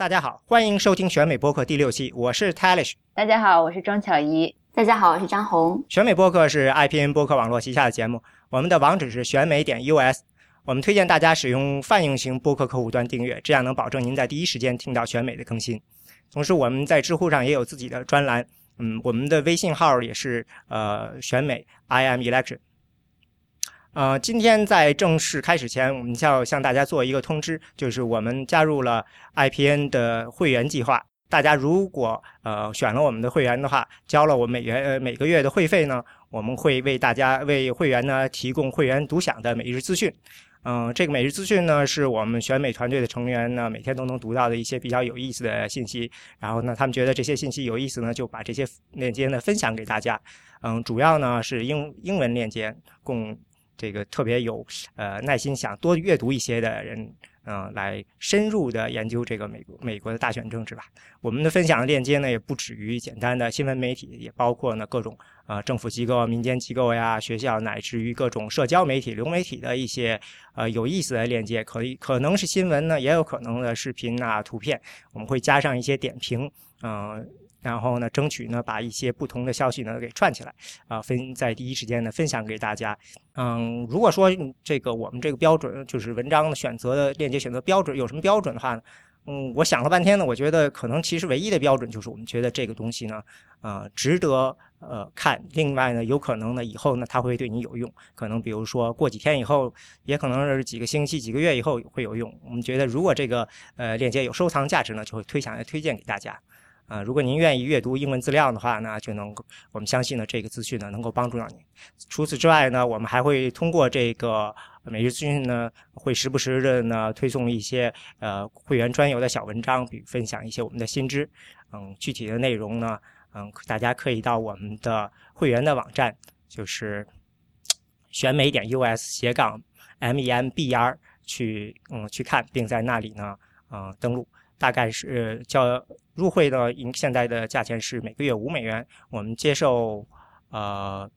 大家好，欢迎收听选美播客第六期，我是 Talish。大家好，我是庄巧怡。大家好，我是张红。选美播客是 IPN 播客网络旗下的节目，我们的网址是选美点 US。我们推荐大家使用泛用型播客客户端订阅，这样能保证您在第一时间听到选美的更新。同时，我们在知乎上也有自己的专栏，嗯，我们的微信号也是呃选美 I am election。呃，今天在正式开始前，我们要向大家做一个通知，就是我们加入了 IPN 的会员计划。大家如果呃选了我们的会员的话，交了我每月呃每个月的会费呢，我们会为大家为会员呢提供会员独享的每日资讯。嗯，这个每日资讯呢，是我们选美团队的成员呢每天都能读到的一些比较有意思的信息。然后呢，他们觉得这些信息有意思呢，就把这些链接呢分享给大家。嗯，主要呢是英英文链接，供。这个特别有呃耐心想多阅读一些的人，嗯，来深入的研究这个美国美国的大选政治吧。我们的分享的链接呢，也不止于简单的新闻媒体，也包括呢各种呃政府机构、民间机构呀、学校，乃至于各种社交媒体、流媒体的一些呃有意思的链接，可以可能是新闻呢，也有可能的视频啊、图片，我们会加上一些点评，嗯。然后呢，争取呢把一些不同的消息呢给串起来，啊，分在第一时间呢分享给大家。嗯，如果说这个我们这个标准就是文章的选择的链接选择标准有什么标准的话呢？嗯，我想了半天呢，我觉得可能其实唯一的标准就是我们觉得这个东西呢，呃，值得呃看。另外呢，有可能呢以后呢它会对你有用，可能比如说过几天以后，也可能是几个星期、几个月以后会有用。我们觉得如果这个呃链接有收藏价值呢，就会推想来推荐给大家。啊，如果您愿意阅读英文资料的话呢，就能够我们相信呢，这个资讯呢能够帮助到您。除此之外呢，我们还会通过这个每日资讯呢，会时不时的呢推送一些呃会员专有的小文章，比如分享一些我们的新知。嗯，具体的内容呢，嗯，大家可以到我们的会员的网站，就是 选美点 US 斜杠 MEMBR 去嗯去看，并在那里呢嗯登录。大概是叫入会的，现在的价钱是每个月五美元。我们接受呃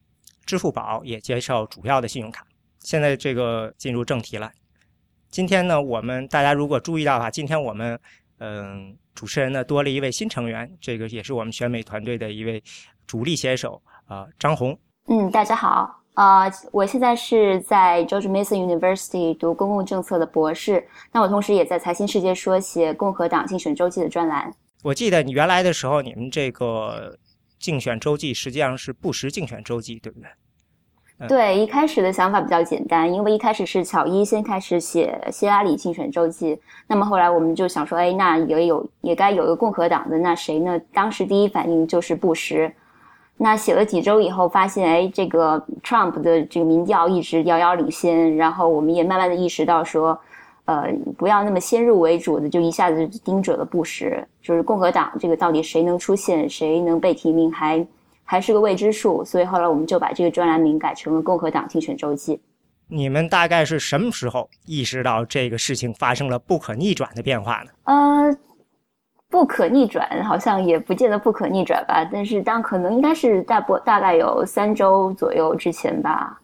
支付宝，也接受主要的信用卡。现在这个进入正题了。今天呢，我们大家如果注意到的话，今天我们嗯主持人呢多了一位新成员，这个也是我们选美团队的一位主力写手啊，张红。嗯，大家好。啊，我现在是在 George Mason University 读公共政策的博士。那我同时也在财新世界说写共和党竞选周记的专栏。我记得你原来的时候，你们这个竞选周记实际上是布什竞选周记，对不对？对，一开始的想法比较简单，因为一开始是乔伊先开始写希拉里竞选周记。那么后来我们就想说，哎，那也有也该有一个共和党的，那谁呢？当时第一反应就是布什。那写了几周以后，发现哎，这个 Trump 的这个民调一直遥遥领先，然后我们也慢慢的意识到说，呃，不要那么先入为主的就一下子盯准了布什，就是共和党这个到底谁能出现，谁能被提名，还还是个未知数。所以后来我们就把这个专栏名改成了共和党竞选周记。你们大概是什么时候意识到这个事情发生了不可逆转的变化呢？呃。不可逆转，好像也不见得不可逆转吧。但是当可能应该是大不大概有三周左右之前吧，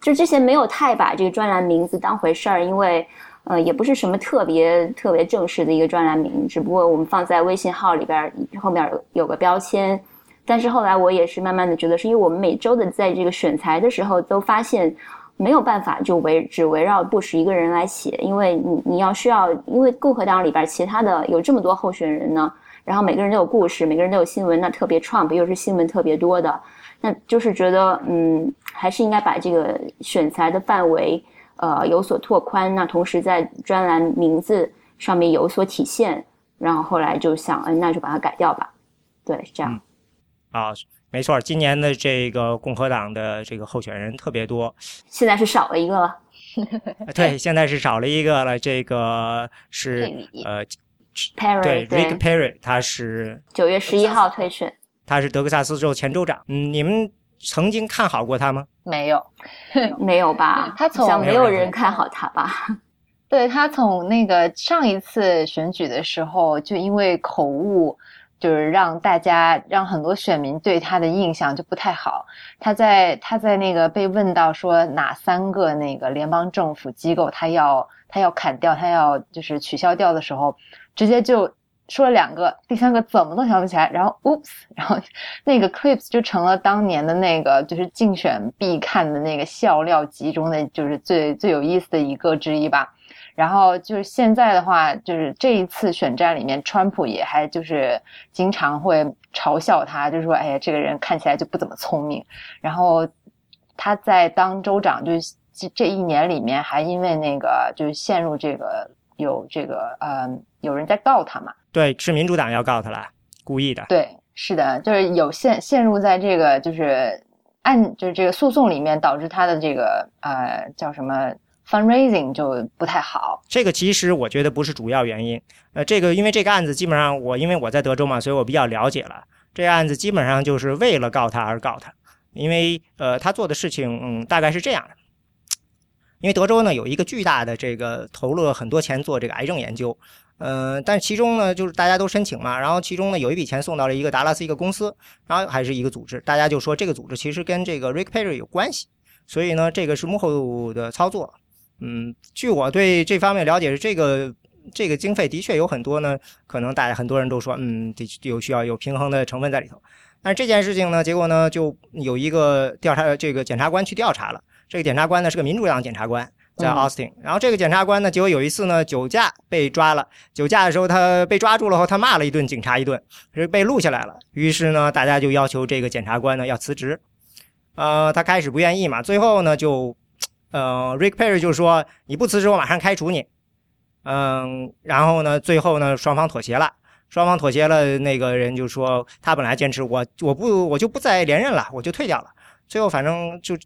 就之前没有太把这个专栏名字当回事儿，因为呃也不是什么特别特别正式的一个专栏名，只不过我们放在微信号里边后面有个标签。但是后来我也是慢慢的觉得，是因为我们每周的在这个选材的时候都发现。没有办法就围只围绕布什一个人来写，因为你你要需要，因为共和党里边其他的有这么多候选人呢，然后每个人都有故事，每个人都有新闻，那特别 Trump 又是新闻特别多的，那就是觉得嗯，还是应该把这个选材的范围呃有所拓宽，那同时在专栏名字上面有所体现，然后后来就想，嗯，那就把它改掉吧，对，是这样，啊。没错，今年的这个共和党的这个候选人特别多，现在是少了一个了。对，现在是少了一个了。这个是呃，Perry 对，Rick Perry，他是九月十一号退选，他是德克萨斯州前州长。嗯，你们曾经看好过他吗？没有，没有吧？他从没有人看好他吧？对他从那个上一次选举的时候，就因为口误。就是让大家让很多选民对他的印象就不太好。他在他在那个被问到说哪三个那个联邦政府机构他要他要砍掉他要就是取消掉的时候，直接就说了两个，第三个怎么都想不起来，然后 oops，然后 那个 clips 就成了当年的那个就是竞选必看的那个笑料集中的，就是最最有意思的一个之一吧。然后就是现在的话，就是这一次选战里面，川普也还就是经常会嘲笑他，就是说，哎呀，这个人看起来就不怎么聪明。然后他在当州长就是这这一年里面，还因为那个就是陷入这个有这个呃有人在告他嘛。对，是民主党要告他了，故意的。对，是的，就是有陷陷入在这个就是案就是这个诉讼里面，导致他的这个呃叫什么 fundraising 就不太好。这个其实我觉得不是主要原因。呃，这个因为这个案子基本上我因为我在德州嘛，所以我比较了解了。这个案子基本上就是为了告他而告他，因为呃他做的事情嗯大概是这样的。因为德州呢有一个巨大的这个投入了很多钱做这个癌症研究。呃，但其中呢，就是大家都申请嘛，然后其中呢有一笔钱送到了一个达拉斯一个公司，然后还是一个组织，大家就说这个组织其实跟这个 Rick Perry 有关系，所以呢，这个是幕后的操作。嗯，据我对这方面了解，是这个这个经费的确有很多呢，可能大家很多人都说，嗯，得有需要有平衡的成分在里头。但是这件事情呢，结果呢，就有一个调查这个检察官去调查了，这个检察官呢是个民主党检察官。在 Austin，然后这个检察官呢，结果有一次呢，酒驾被抓了。酒驾的时候，他被抓住了后，他骂了一顿警察一顿，是被录下来了。于是呢，大家就要求这个检察官呢要辞职。呃，他开始不愿意嘛，最后呢，就呃，Rick Perry 就说：“你不辞职，我马上开除你。”嗯，然后呢，最后呢，双方妥协了。双方妥协了，那个人就说：“他本来坚持我，我不，我就不再连任了，我就退掉了。”最后反正就。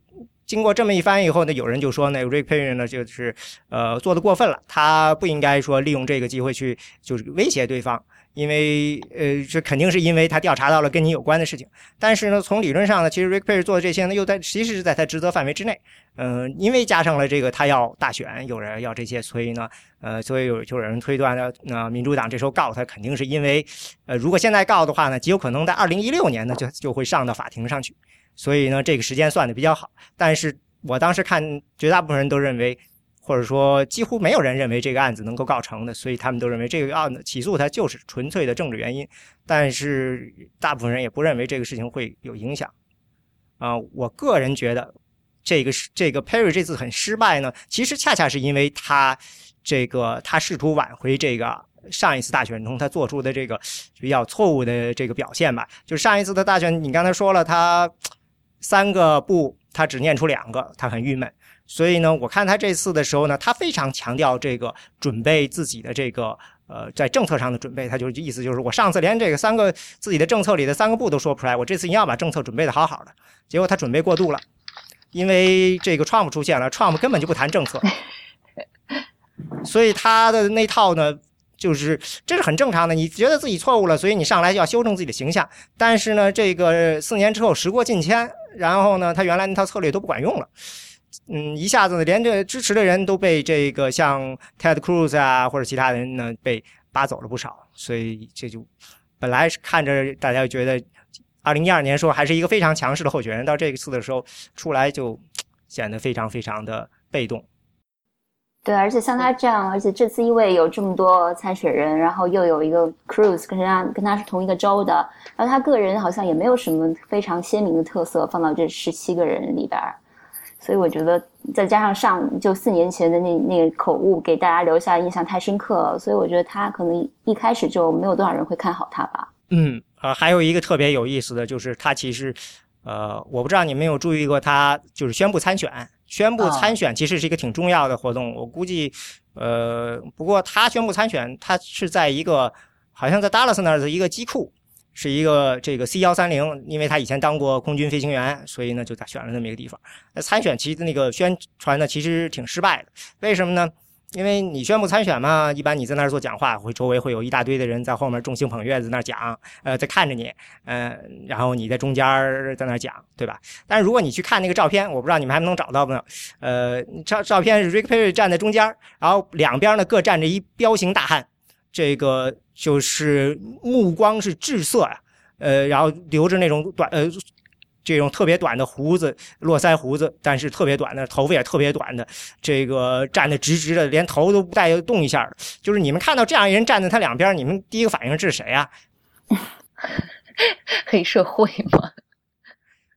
经过这么一番以后呢，有人就说，那个 Rick Perry 呢，就是呃做的过分了，他不应该说利用这个机会去就是威胁对方，因为呃这肯定是因为他调查到了跟你有关的事情。但是呢，从理论上呢，其实 Rick Perry 做的这些呢，又在其实是在他职责范围之内。嗯，因为加上了这个他要大选，有人要这些，所以呢，呃，所以有就有人推断呢，那民主党这时候告他，肯定是因为呃如果现在告的话呢，极有可能在二零一六年呢就就会上到法庭上去。所以呢，这个时间算的比较好。但是我当时看，绝大部分人都认为，或者说几乎没有人认为这个案子能够告成的。所以他们都认为这个案子起诉他就是纯粹的政治原因。但是大部分人也不认为这个事情会有影响。啊，我个人觉得，这个是这个 Perry 这次很失败呢，其实恰恰是因为他这个他试图挽回这个上一次大选中他做出的这个比较错误的这个表现吧。就上一次的大选，你刚才说了他。三个不，他只念出两个，他很郁闷。所以呢，我看他这次的时候呢，他非常强调这个准备自己的这个呃，在政策上的准备。他就意思就是，我上次连这个三个自己的政策里的三个不都说不出来，我这次一定要把政策准备的好好的。结果他准备过度了，因为这个 Trump 出现了，Trump 根本就不谈政策，所以他的那套呢。就是这是很正常的，你觉得自己错误了，所以你上来就要修正自己的形象。但是呢，这个四年之后时过境迁，然后呢，他原来那套策略都不管用了。嗯，一下子，连这支持的人都被这个像 Ted Cruz 啊或者其他人呢被扒走了不少。所以这就本来是看着大家觉得二零一二年时候还是一个非常强势的候选人，到这一次的时候出来就显得非常非常的被动。对，而且像他这样，而且这次因为有这么多参选人，然后又有一个 Cruz 跟他跟他是同一个州的，然后他个人好像也没有什么非常鲜明的特色放到这十七个人里边，所以我觉得再加上上就四年前的那那个口误给大家留下印象太深刻了，所以我觉得他可能一开始就没有多少人会看好他吧。嗯，呃，还有一个特别有意思的就是他其实，呃，我不知道你没有注意过，他就是宣布参选。宣布参选其实是一个挺重要的活动，我估计，呃，不过他宣布参选，他是在一个好像在 Dallas 那儿的一个机库，是一个这个 C 幺三零，因为他以前当过空军飞行员，所以呢就选了那么一个地方。那参选其实那个宣传呢其实挺失败的，为什么呢？因为你宣布参选嘛，一般你在那儿做讲话，会周围会有一大堆的人在后面众星捧月在那儿讲，呃，在看着你，呃，然后你在中间在那儿讲，对吧？但是如果你去看那个照片，我不知道你们还能找到没有？呃，照照片是 Rick Perry 站在中间，然后两边呢各站着一彪形大汉，这个就是目光是滞色呀，呃，然后留着那种短呃这种特别短的胡子，络腮胡子，但是特别短的头发也特别短的，这个站得直直的，连头都不带动一下。就是你们看到这样一人站在他两边，你们第一个反应是谁啊？黑社会吗？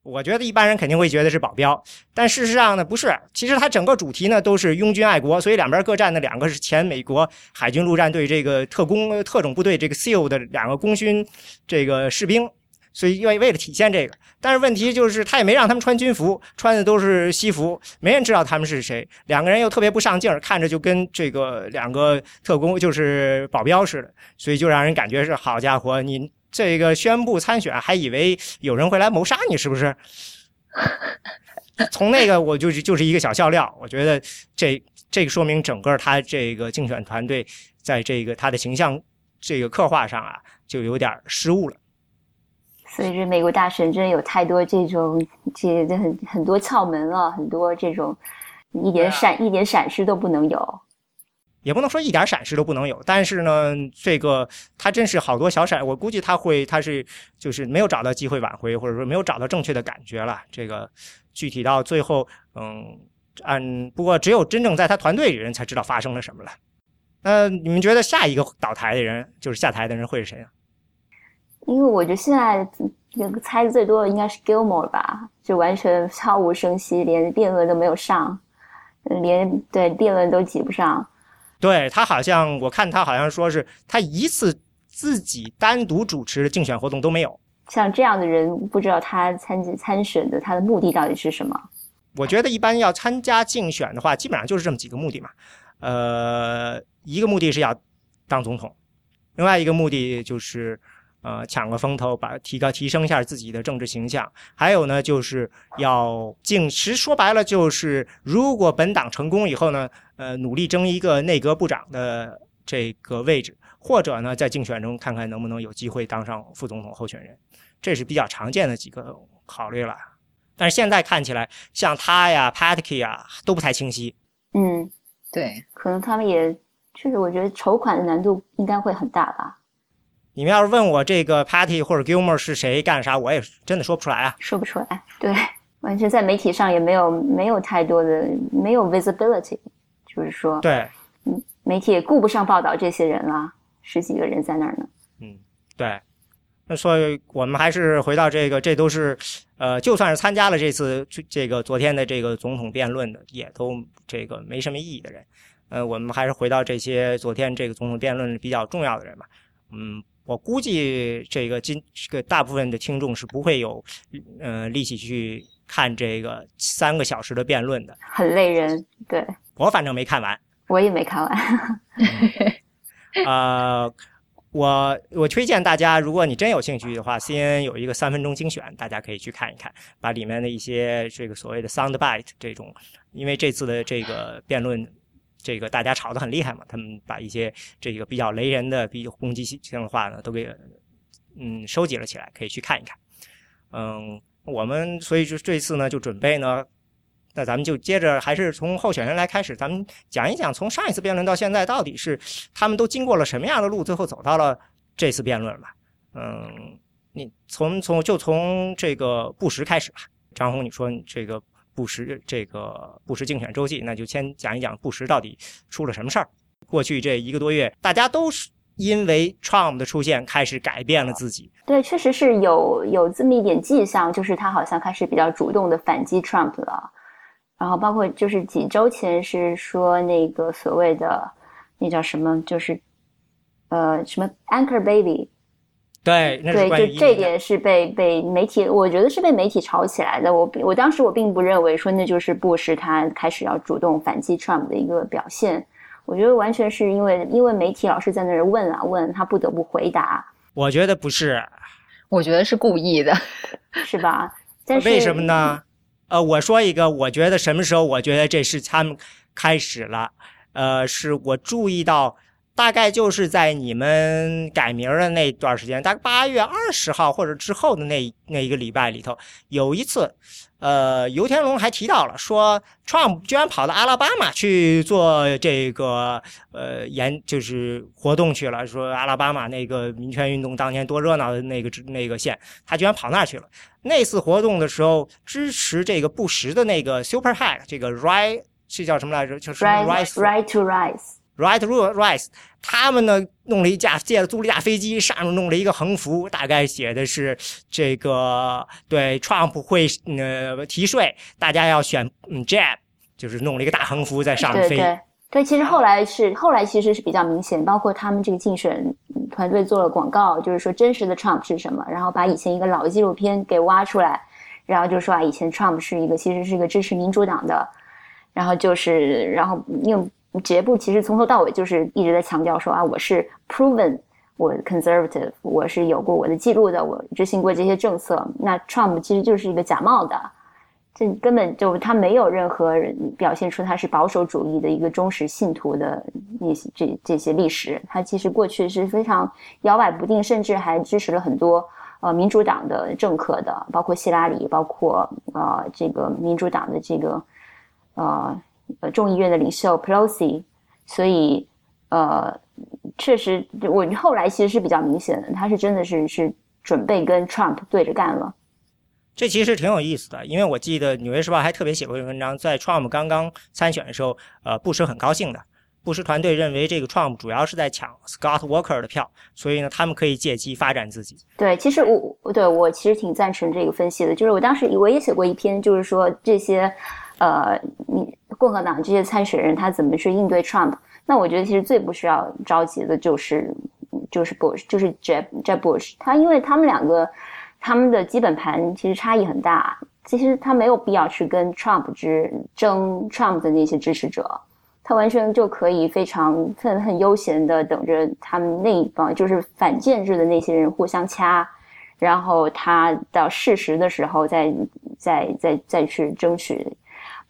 我觉得一般人肯定会觉得是保镖，但事实上呢，不是。其实它整个主题呢都是拥军爱国，所以两边各站的两个是前美国海军陆战队这个特工特种部队这个 SEAL 的两个功勋这个士兵。所以为为了体现这个，但是问题就是他也没让他们穿军服，穿的都是西服，没人知道他们是谁。两个人又特别不上镜，看着就跟这个两个特工就是保镖似的，所以就让人感觉是好家伙，你这个宣布参选，还以为有人会来谋杀你，是不是？从那个我就是就是一个小笑料，我觉得这这个说明整个他这个竞选团队在这个他的形象这个刻画上啊，就有点失误了。所以，这美国大选真的有太多这种这很很多窍门了，很多这种一点闪一点闪失都不能有，也不能说一点闪失都不能有。但是呢，这个他真是好多小闪，我估计他会他是就是没有找到机会挽回，或者说没有找到正确的感觉了。这个具体到最后，嗯，按不过只有真正在他团队里人才知道发生了什么了。那你们觉得下一个倒台的人，就是下台的人会是谁啊？因为我觉得现在猜的最多的应该是 Gilmore 吧，就完全悄无声息，连辩论都没有上，连对辩论都挤不上。对他好像，我看他好像说是他一次自己单独主持的竞选活动都没有。像这样的人，不知道他参参选的他的目的到底是什么？我觉得一般要参加竞选的话，基本上就是这么几个目的嘛。呃，一个目的是要当总统，另外一个目的就是。呃，抢个风头，把提高提升一下自己的政治形象。还有呢，就是要竞，其实说白了就是，如果本党成功以后呢，呃，努力争一个内阁部长的这个位置，或者呢，在竞选中看看能不能有机会当上副总统候选人，这是比较常见的几个考虑了。但是现在看起来，像他呀、Patky 啊，都不太清晰。嗯，对，可能他们也确实，我觉得筹款的难度应该会很大吧。你们要是问我这个 Party 或者 Gilmore 是谁干啥，我也真的说不出来啊，说不出来。对，完全在媒体上也没有没有太多的没有 visibility，就是说，对，嗯，媒体也顾不上报道这些人了，十几个人在那儿呢。嗯，对。那所以我们还是回到这个，这都是，呃，就算是参加了这次这个昨天的这个总统辩论的，也都这个没什么意义的人。呃，我们还是回到这些昨天这个总统辩论比较重要的人吧。嗯。我估计这个今这个大部分的听众是不会有，呃，力气去看这个三个小时的辩论的，很累人。对，我反正没看完，我也没看完。呃，我我推荐大家，如果你真有兴趣的话，CNN 有一个三分钟精选，大家可以去看一看，把里面的一些这个所谓的 sound bite 这种，因为这次的这个辩论。这个大家吵得很厉害嘛，他们把一些这个比较雷人的、比较攻击性的话呢，都给嗯收集了起来，可以去看一看。嗯，我们所以就这次呢，就准备呢，那咱们就接着还是从候选人来开始，咱们讲一讲从上一次辩论到现在，到底是他们都经过了什么样的路，最后走到了这次辩论吧。嗯，你从从就从这个布什开始吧，张红，你说这个。布什这个布什竞选周记，那就先讲一讲布什到底出了什么事儿。过去这一个多月，大家都是因为 Trump 的出现开始改变了自己。对，确实是有有这么一点迹象，就是他好像开始比较主动的反击 Trump 了。然后包括就是几周前是说那个所谓的那叫什么，就是呃什么 Anchor Baby。对，对，就这点是被被媒体，我觉得是被媒体炒起来的。我我当时我并不认为说那就是布什他开始要主动反击 Trump 的一个表现。我觉得完全是因为因为媒体老是在那儿问啊问，他不得不回答。我觉得不是，我觉得是故意的，是吧？但是为什么呢？呃，我说一个，我觉得什么时候我觉得这是他们开始了？呃，是我注意到。大概就是在你们改名的那段时间，大概八月二十号或者之后的那那一个礼拜里头，有一次，呃，游天龙还提到了说，Trump 居然跑到阿拉巴马去做这个呃研就是活动去了，说阿拉巴马那个民权运动当年多热闹的那个那个县，他居然跑那儿去了。那次活动的时候，支持这个布什的那个 Super Hack，这个 Right 是叫什么来着？就是 Rise Right to Rise。Right to Rise，他们呢弄了一架借了租了一架飞机，上面弄了一个横幅，大概写的是这个对 Trump 会呃提税，大家要选嗯 Jab，就是弄了一个大横幅在上面飞。对对对，其实后来是后来其实是比较明显，包括他们这个竞选团队做了广告，就是说真实的 Trump 是什么，然后把以前一个老的纪录片给挖出来，然后就说啊，以前 Trump 是一个其实是一个支持民主党的，然后就是然后用。杰布其实从头到尾就是一直在强调说啊，我是 proven，我 conservative，我是有过我的记录的，我执行过这些政策。那 Trump 其实就是一个假冒的，这根本就他没有任何人表现出他是保守主义的一个忠实信徒的那些这这些历史。他其实过去是非常摇摆不定，甚至还支持了很多呃民主党的政客的，包括希拉里，包括呃这个民主党的这个呃。呃，众议院的领袖 Pelosi，所以呃，确实，我后来其实是比较明显的，他是真的是是准备跟 Trump 对着干了。这其实挺有意思的，因为我记得《纽约时报》还特别写过一篇文章，在 Trump 刚刚参选的时候，呃，布什很高兴的，布什团队认为这个 Trump 主要是在抢 Scott Walker 的票，所以呢，他们可以借机发展自己。对，其实我对我其实挺赞成这个分析的，就是我当时我也写过一篇，就是说这些。呃，你共和党这些参选人他怎么去应对 Trump？那我觉得其实最不需要着急的就是就是 Bush，就是 Jeb Jeb Bush。他因为他们两个他们的基本盘其实差异很大，其实他没有必要去跟 Trump 之争 Trump 的那些支持者，他完全就可以非常很很悠闲的等着他们那一帮就是反建制的那些人互相掐，然后他到适时的时候再再再再去争取。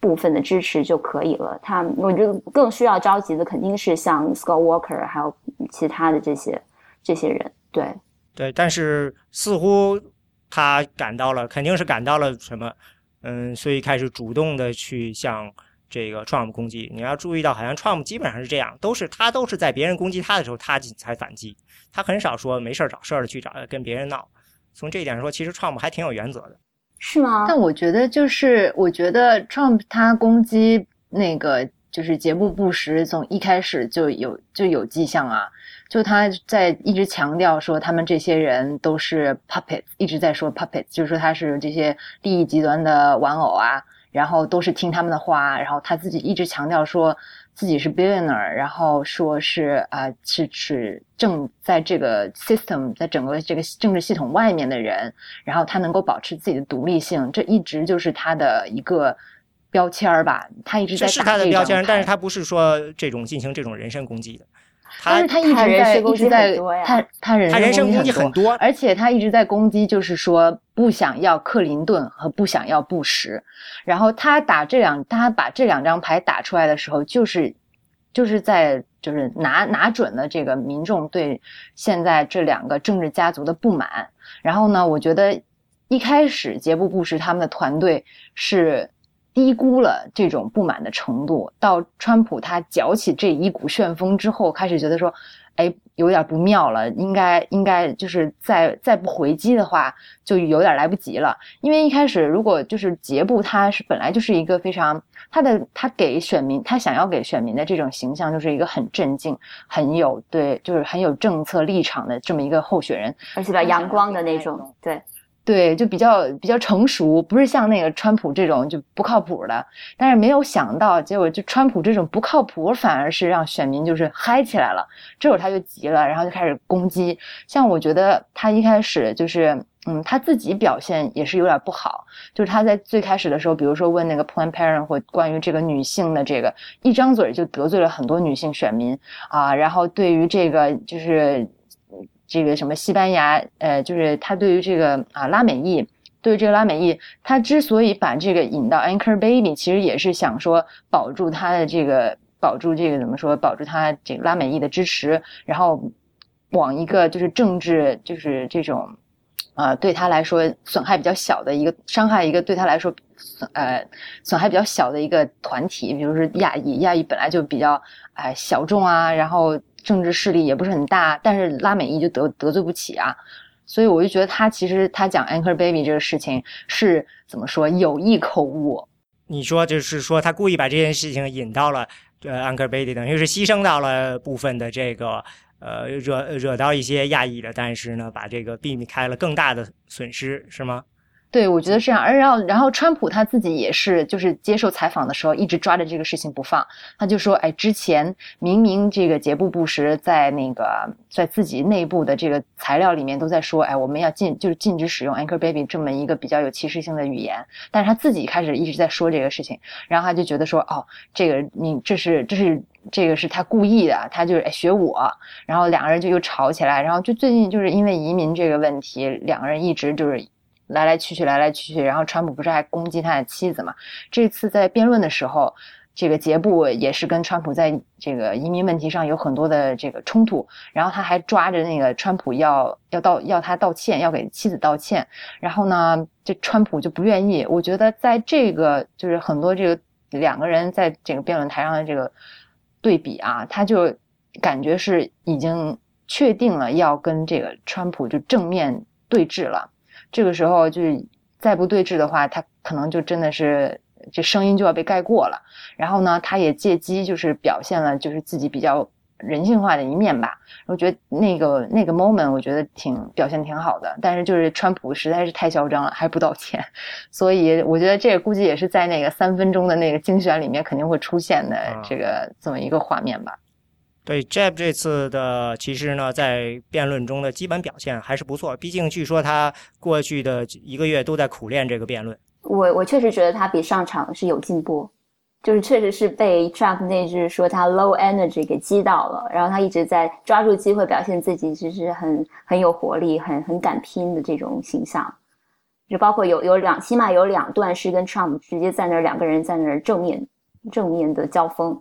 部分的支持就可以了。他，我觉得更需要着急的肯定是像 Scott Walker，还有其他的这些这些人。对，对，但是似乎他感到了，肯定是感到了什么，嗯，所以开始主动的去向这个 Trump 攻击。你要注意到，好像 Trump 基本上是这样，都是他都是在别人攻击他的时候，他才反击，他很少说没事找事儿的去找跟别人闹。从这一点说，其实 Trump 还挺有原则的。是吗？但我觉得就是，我觉得 Trump 他攻击那个就是杰布布什，从一开始就有就有迹象啊，就他在一直强调说他们这些人都是 puppet，一直在说 puppet，就是说他是这些利益极端的玩偶啊，然后都是听他们的话，然后他自己一直强调说。自己是 billionaire，然后说是啊，是是正在这个 system，在整个这个政治系统外面的人，然后他能够保持自己的独立性，这一直就是他的一个标签儿吧。他一直在是他的标签，但是他不是说这种进行这种人身攻击的。但是他一直在一直在他他人他人身攻击很多，而且他一直在攻击，就是说不想要克林顿和不想要布什。然后他打这两，他把这两张牌打出来的时候，就是就是在就是拿拿准了这个民众对现在这两个政治家族的不满。然后呢，我觉得一开始杰布布什他们的团队是。低估了这种不满的程度，到川普他搅起这一股旋风之后，开始觉得说，哎，有点不妙了，应该应该就是再再不回击的话，就有点来不及了。因为一开始如果就是杰布他是本来就是一个非常他的他给选民他想要给选民的这种形象就是一个很镇静、很有对就是很有政策立场的这么一个候选人，而且比较阳光的那种，对。对，就比较比较成熟，不是像那个川普这种就不靠谱的。但是没有想到，结果就川普这种不靠谱，反而是让选民就是嗨起来了。这会儿他就急了，然后就开始攻击。像我觉得他一开始就是，嗯，他自己表现也是有点不好。就是他在最开始的时候，比如说问那个 Planned Parenthood 或关于这个女性的这个，一张嘴就得罪了很多女性选民啊。然后对于这个就是。这个什么西班牙，呃，就是他对于这个啊拉美裔，对于这个拉美裔，他之所以把这个引到 Anchor Baby，其实也是想说保住他的这个保住这个怎么说，保住他这个拉美裔的支持，然后往一个就是政治就是这种。啊，对他来说损害比较小的一个伤害，一个对他来说损呃损害比较小的一个团体，比如说亚裔，亚裔本来就比较哎小众啊，然后政治势力也不是很大，但是拉美裔就得得罪不起啊，所以我就觉得他其实他讲 Anchor Baby 这个事情是怎么说有意口误？你说就是说他故意把这件事情引到了呃 Anchor Baby，等于是牺牲到了部分的这个。呃，惹惹到一些亚裔的，但是呢，把这个避免开了更大的损失，是吗？对，我觉得是这样。而然后，然后川普他自己也是，就是接受采访的时候一直抓着这个事情不放。他就说：“哎，之前明明这个杰布·布什在那个在自己内部的这个材料里面都在说，哎，我们要禁，就是禁止使用 ‘anchor baby’ 这么一个比较有歧视性的语言。但是他自己开始一直在说这个事情，然后他就觉得说，哦，这个你这是这是。”这个是他故意的，他就是学我，然后两个人就又吵起来，然后就最近就是因为移民这个问题，两个人一直就是来来去去，来来去去，然后川普不是还攻击他的妻子嘛？这次在辩论的时候，这个杰布也是跟川普在这个移民问题上有很多的这个冲突，然后他还抓着那个川普要要道要他道歉，要给妻子道歉，然后呢，这川普就不愿意。我觉得在这个就是很多这个两个人在这个辩论台上的这个。对比啊，他就感觉是已经确定了要跟这个川普就正面对峙了。这个时候就是再不对峙的话，他可能就真的是这声音就要被盖过了。然后呢，他也借机就是表现了就是自己比较人性化的一面吧。我觉得那个那个 moment 我觉得挺表现挺好的。但是就是川普实在是太嚣张了，还不道歉。所以我觉得这个估计也是在那个三分钟的那个精选里面肯定会出现的这个这么一个画面吧。对，Jeb 这次的其实呢，在辩论中的基本表现还是不错。毕竟据说他过去的一个月都在苦练这个辩论。我我确实觉得他比上场是有进步，就是确实是被 Trump 那句说他 low energy 给击到了，然后他一直在抓住机会表现自己，其实很很有活力、很很敢拼的这种形象。就包括有有两，起码有两段是跟 Trump 直接在那儿两个人在那儿正面正面的交锋。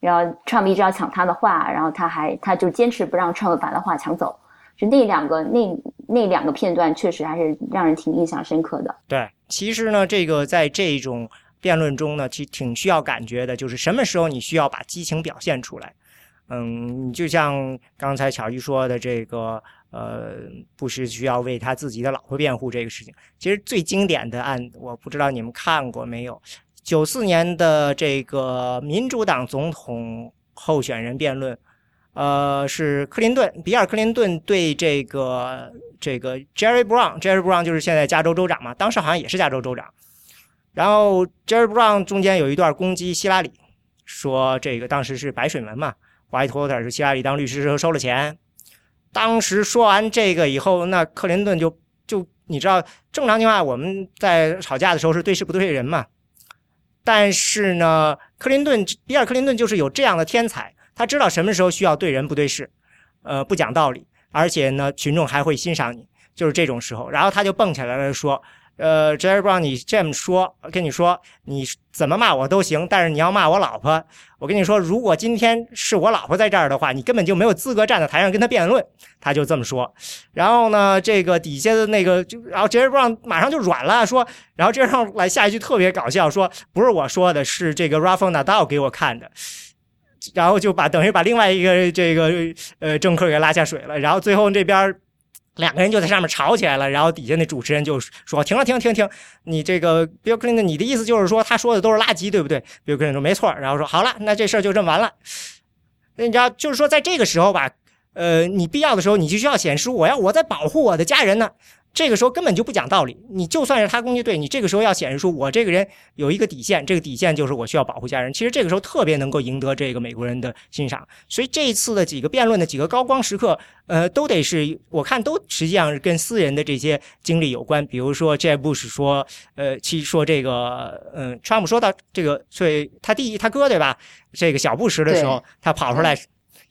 然后 Trump 一直要抢他的话，然后他还他就坚持不让 Trump 把他话抢走。就那两个那那两个片段，确实还是让人挺印象深刻的。对，其实呢，这个在这种辩论中呢，其实挺需要感觉的，就是什么时候你需要把激情表现出来。嗯，就像刚才巧玉说的，这个呃，不是需要为他自己的老婆辩护这个事情。其实最经典的案，我不知道你们看过没有。九四年的这个民主党总统候选人辩论，呃，是克林顿，比尔·克林顿对这个这个 Jerry Brown，Jerry Brown 就是现在加州州长嘛，当时好像也是加州州长。然后 Jerry Brown 中间有一段攻击希拉里，说这个当时是白水门嘛，Whitewater 是希拉里当律师时候收了钱。当时说完这个以后，那克林顿就就你知道，正常情况下我们在吵架的时候是对事不对人嘛。但是呢，克林顿，比尔·克林顿就是有这样的天才，他知道什么时候需要对人不对事，呃，不讲道理，而且呢，群众还会欣赏你，就是这种时候，然后他就蹦起来了说。呃，Jerry Brown，你这么说，跟你说，你怎么骂我都行，但是你要骂我老婆，我跟你说，如果今天是我老婆在这儿的话，你根本就没有资格站在台上跟他辩论。他就这么说。然后呢，这个底下的那个就，然后 Jerry Brown 马上就软了，说，然后 Jerry Brown 来下一句特别搞笑，说不是我说的，是这个 Rafa Nadal 给我看的，然后就把等于把另外一个这个呃政客给拉下水了。然后最后这边。两个人就在上面吵起来了，然后底下那主持人就说：“停了，停停停，你这个 Bill Clinton，你的意思就是说他说的都是垃圾，对不对？”Bill Clinton 说：“没错。”然后说：“好了，那这事儿就这么完了。”那你知道，就是说在这个时候吧，呃，你必要的时候你就需要显示我要我在保护我的家人呢。这个时候根本就不讲道理，你就算是他攻击对你，这个时候要显示出我这个人有一个底线，这个底线就是我需要保护家人。其实这个时候特别能够赢得这个美国人的欣赏。所以这一次的几个辩论的几个高光时刻，呃，都得是我看都实际上是跟私人的这些经历有关。比如说，Jeb Bush 说，呃，其说这个，嗯，川普说到这个，所以他弟他哥对吧？这个小布什的时候，他跑出来。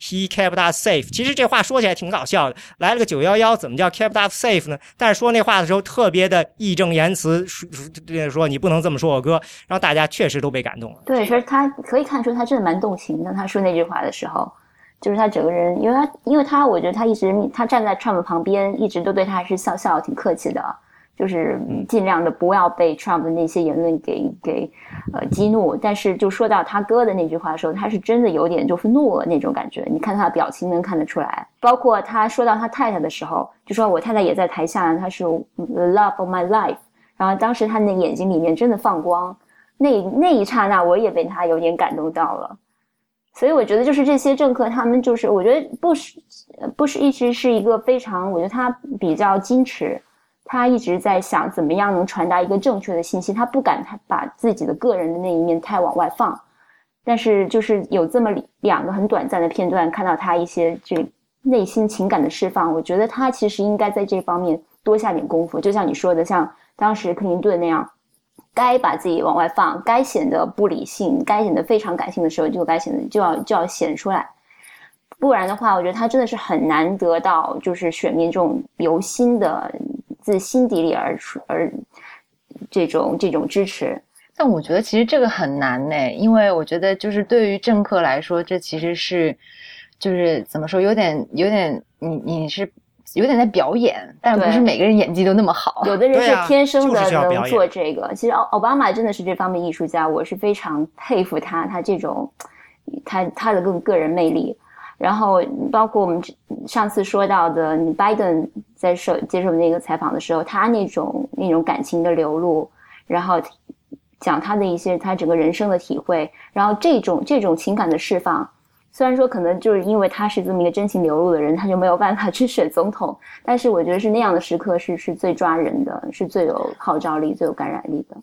He kept us safe。其实这话说起来挺搞笑的，来了个九幺幺，怎么叫 kept us safe 呢？但是说那话的时候特别的义正言辞，说说你不能这么说我哥，然后大家确实都被感动了。对，其实他可以看出他真的蛮动情的。他说那句话的时候，就是他整个人，因为他，因为他，我觉得他一直他站在 Trump 旁边，一直都对他是笑笑，挺客气的。就是尽量的不要被 Trump 的那些言论给给呃激怒，但是就说到他哥的那句话的时候，他是真的有点就是怒了那种感觉。你看他的表情能看得出来，包括他说到他太太的时候，就说我太太也在台下，他是 love of my life。然后当时他那眼睛里面真的放光，那那一刹那我也被他有点感动到了。所以我觉得就是这些政客，他们就是我觉得不是不是一直是一个非常，我觉得他比较矜持。他一直在想怎么样能传达一个正确的信息，他不敢他把自己的个人的那一面太往外放，但是就是有这么两个很短暂的片段，看到他一些这内心情感的释放，我觉得他其实应该在这方面多下点功夫。就像你说的，像当时克林顿那样，该把自己往外放，该显得不理性，该显得非常感性的时候，就该显得就要就要显出来，不然的话，我觉得他真的是很难得到就是选民这种由心的。自心底里而出，而这种这种支持，但我觉得其实这个很难呢，因为我觉得就是对于政客来说，这其实是就是怎么说，有点有点，你你是有点在表演，但不是每个人演技都那么好，有的人是天生的能做这个。其实奥奥巴马真的是这方面艺术家，我是非常佩服他，他这种他他的个个人魅力。然后包括我们上次说到的，你拜登在受接受那个采访的时候，他那种那种感情的流露，然后讲他的一些他整个人生的体会，然后这种这种情感的释放，虽然说可能就是因为他是这么一个真情流露的人，他就没有办法去选总统，但是我觉得是那样的时刻是是最抓人的，是最有号召力、最有感染力的。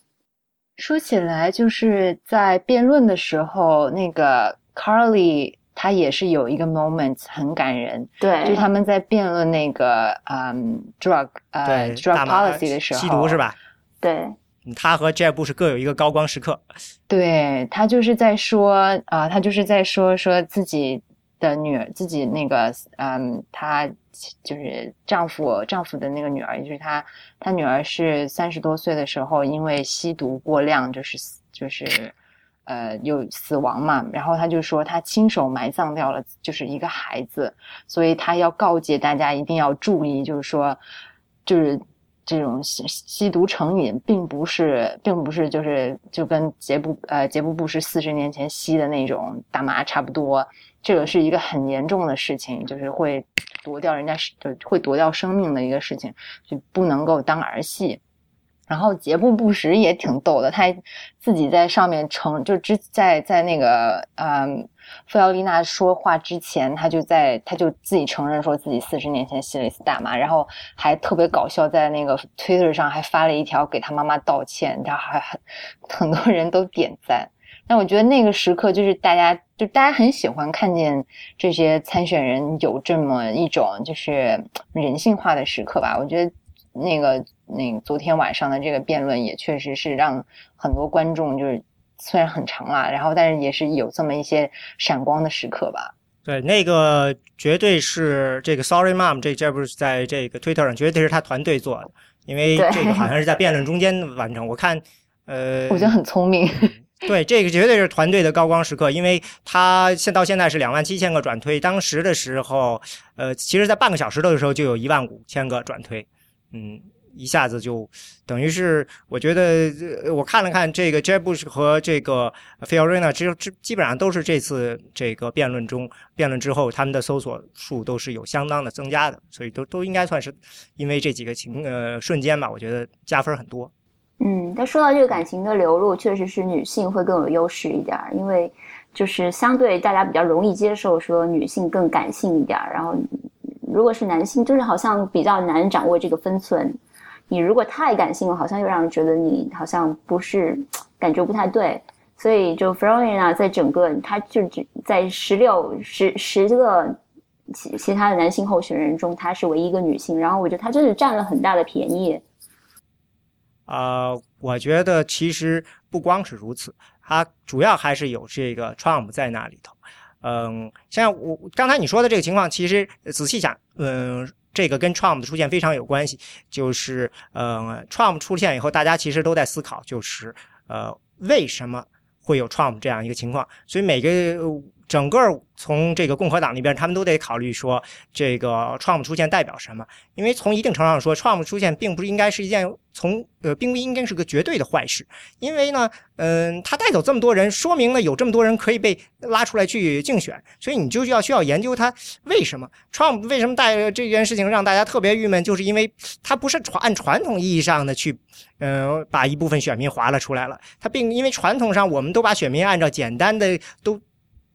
说起来，就是在辩论的时候，那个 Carly。他也是有一个 moment 很感人，对，就是他们在辩论那个嗯 drug 呃 drug policy 的时候，吸毒是吧？对，他和 Jeb 是各有一个高光时刻。对他就是在说啊，他就是在说说自己的女儿，自己那个嗯，他就是丈夫丈夫的那个女儿，就是他他女儿是三十多岁的时候，因为吸毒过量，就是就是。呃，有死亡嘛？然后他就说他亲手埋葬掉了，就是一个孩子，所以他要告诫大家一定要注意，就是说，就是这种吸吸毒成瘾，并不是，并不是就是就跟杰布呃杰布布什四十年前吸的那种大麻差不多，这个是一个很严重的事情，就是会夺掉人家就会夺掉生命的一个事情，就不能够当儿戏。然后杰布布什也挺逗的，他自己在上面承就之在在那个嗯，费奥丽娜说话之前，他就在他就自己承认说自己四十年前吸了一次大麻，然后还特别搞笑，在那个 Twitter 上还发了一条给他妈妈道歉，然后还很很多人都点赞。但我觉得那个时刻就是大家就大家很喜欢看见这些参选人有这么一种就是人性化的时刻吧，我觉得。那个，那昨天晚上的这个辩论也确实是让很多观众就是虽然很长啊，然后但是也是有这么一些闪光的时刻吧。对，那个绝对是这个 Sorry Mom，这这不是在这个 Twitter 上，绝对是他团队做的，因为这个好像是在辩论中间完成。我看，呃，我觉得很聪明。对，这个绝对是团队的高光时刻，因为他现到现在是两万七千个转推，当时的时候，呃，其实在半个小时的时候就有一万五千个转推。嗯，一下子就等于是，我觉得我看了看这个 Jeb Bush 和这个 Fiorina，其实基基本上都是这次这个辩论中辩论之后，他们的搜索数都是有相当的增加的，所以都都应该算是因为这几个情呃瞬间吧，我觉得加分很多。嗯，但说到这个感情的流露，确实是女性会更有优势一点，因为就是相对大家比较容易接受说女性更感性一点，然后。如果是男性，就是好像比较难掌握这个分寸。你如果太感性了，好像又让人觉得你好像不是感觉不太对。所以就 f r o l i n a 在整个，他就只在十六十十个其其他的男性候选人中，她是唯一一个女性。然后我觉得她真是占了很大的便宜。啊，我觉得其实不光是如此，她主要还是有这个 Trump 在那里头。嗯，像我刚才你说的这个情况，其实仔细想，嗯，这个跟 Trump 的出现非常有关系。就是，呃，Trump 出现以后，大家其实都在思考，就是呃，为什么会有 Trump 这样一个情况？所以每个。整个从这个共和党那边，他们都得考虑说，这个 Trump 出现代表什么？因为从一定程度上说，Trump 出现并不应该是一件从呃，并不应该是个绝对的坏事。因为呢，嗯，他带走这么多人，说明呢有这么多人可以被拉出来去竞选，所以你就要需要研究他为什么 Trump 为什么带这件事情让大家特别郁闷，就是因为他不是传按传统意义上的去，呃，把一部分选民划了出来了。他并因为传统上我们都把选民按照简单的都。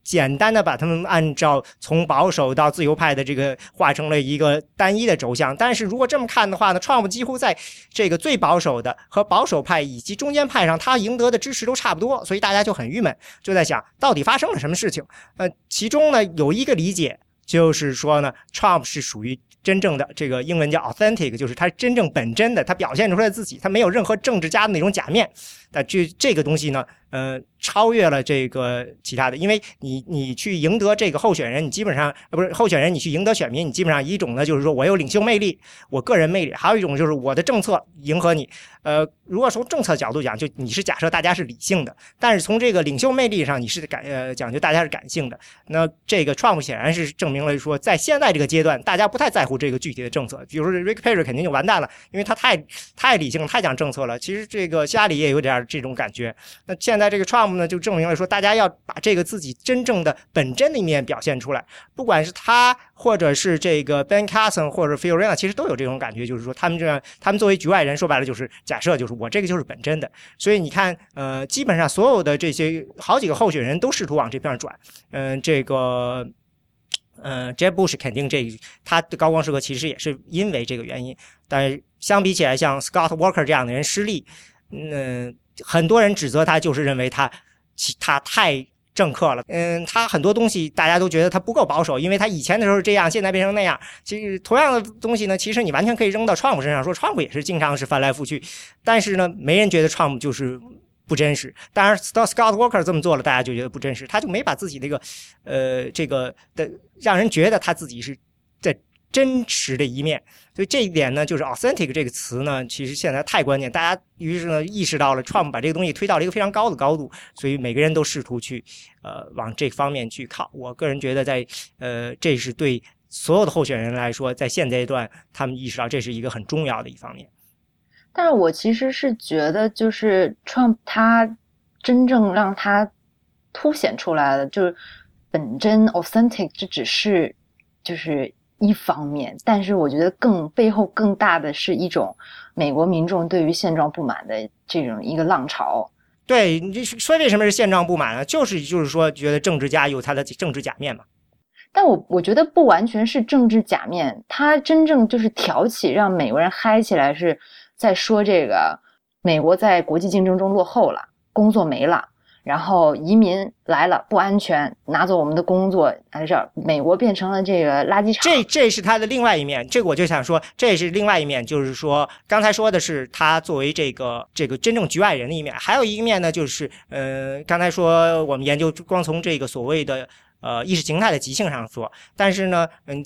简单的把他们按照从保守到自由派的这个画成了一个单一的轴向，但是如果这么看的话呢，Trump 几乎在这个最保守的和保守派以及中间派上，他赢得的支持都差不多，所以大家就很郁闷，就在想到底发生了什么事情。呃，其中呢有一个理解就是说呢，Trump 是属于真正的这个英文叫 authentic，就是他真正本真的，他表现出来自己，他没有任何政治家的那种假面。但这这个东西呢，呃。超越了这个其他的，因为你你去赢得这个候选人，你基本上呃不是候选人，你去赢得选民，你基本上一种呢就是说我有领袖魅力，我个人魅力，还有一种就是我的政策迎合你。呃，如果从政策角度讲，就你是假设大家是理性的，但是从这个领袖魅力上，你是感呃讲究大家是感性的。那这个 Trump 显然是证明了说，在现在这个阶段，大家不太在乎这个具体的政策。比如说 Rick Perry 肯定就完蛋了，因为他太太理性，太讲政策了。其实这个希拉里也有点这种感觉。那现在这个 Trump 呢，就证明了说。大家要把这个自己真正的本真的一面表现出来，不管是他，或者是这个 Ben Carson 或者 Fiorina，其实都有这种感觉，就是说他们这样，他们作为局外人，说白了就是假设，就是我这个就是本真的。所以你看，呃，基本上所有的这些好几个候选人都试图往这边转。嗯，这个，嗯，Jeb Bush 肯定这他的高光时刻其实也是因为这个原因。但相比起来，像 Scott Walker 这样的人失利，嗯，很多人指责他，就是认为他。他太政客了，嗯，他很多东西大家都觉得他不够保守，因为他以前的时候是这样，现在变成那样。其实同样的东西呢，其实你完全可以扔到创普身上，说创普也是经常是翻来覆去，但是呢，没人觉得创普就是不真实。当然，Scott Walker 这么做了，大家就觉得不真实，他就没把自己那个，呃，这个的让人觉得他自己是在。真实的一面，所以这一点呢，就是 authentic 这个词呢，其实现在太关键。大家于是呢意识到了，Trump 把这个东西推到了一个非常高的高度，所以每个人都试图去呃往这方面去靠。我个人觉得，在呃这是对所有的候选人来说，在现阶段，他们意识到这是一个很重要的一方面。但是我其实是觉得，就是 Trump 他真正让他凸显出来的，就是本真 authentic，这只是就是。一方面，但是我觉得更背后更大的是一种美国民众对于现状不满的这种一个浪潮。对，你说为什么是现状不满呢？就是就是说，觉得政治家有他的政治假面嘛。但我我觉得不完全是政治假面，他真正就是挑起让美国人嗨起来，是在说这个美国在国际竞争中落后了，工作没了。然后移民来了不安全，拿走我们的工作，在这美国变成了这个垃圾场。这这是他的另外一面，这个我就想说，这是另外一面，就是说刚才说的是他作为这个这个真正局外人的一面，还有一面呢，就是呃，刚才说我们研究光从这个所谓的呃意识形态的极性上说，但是呢，嗯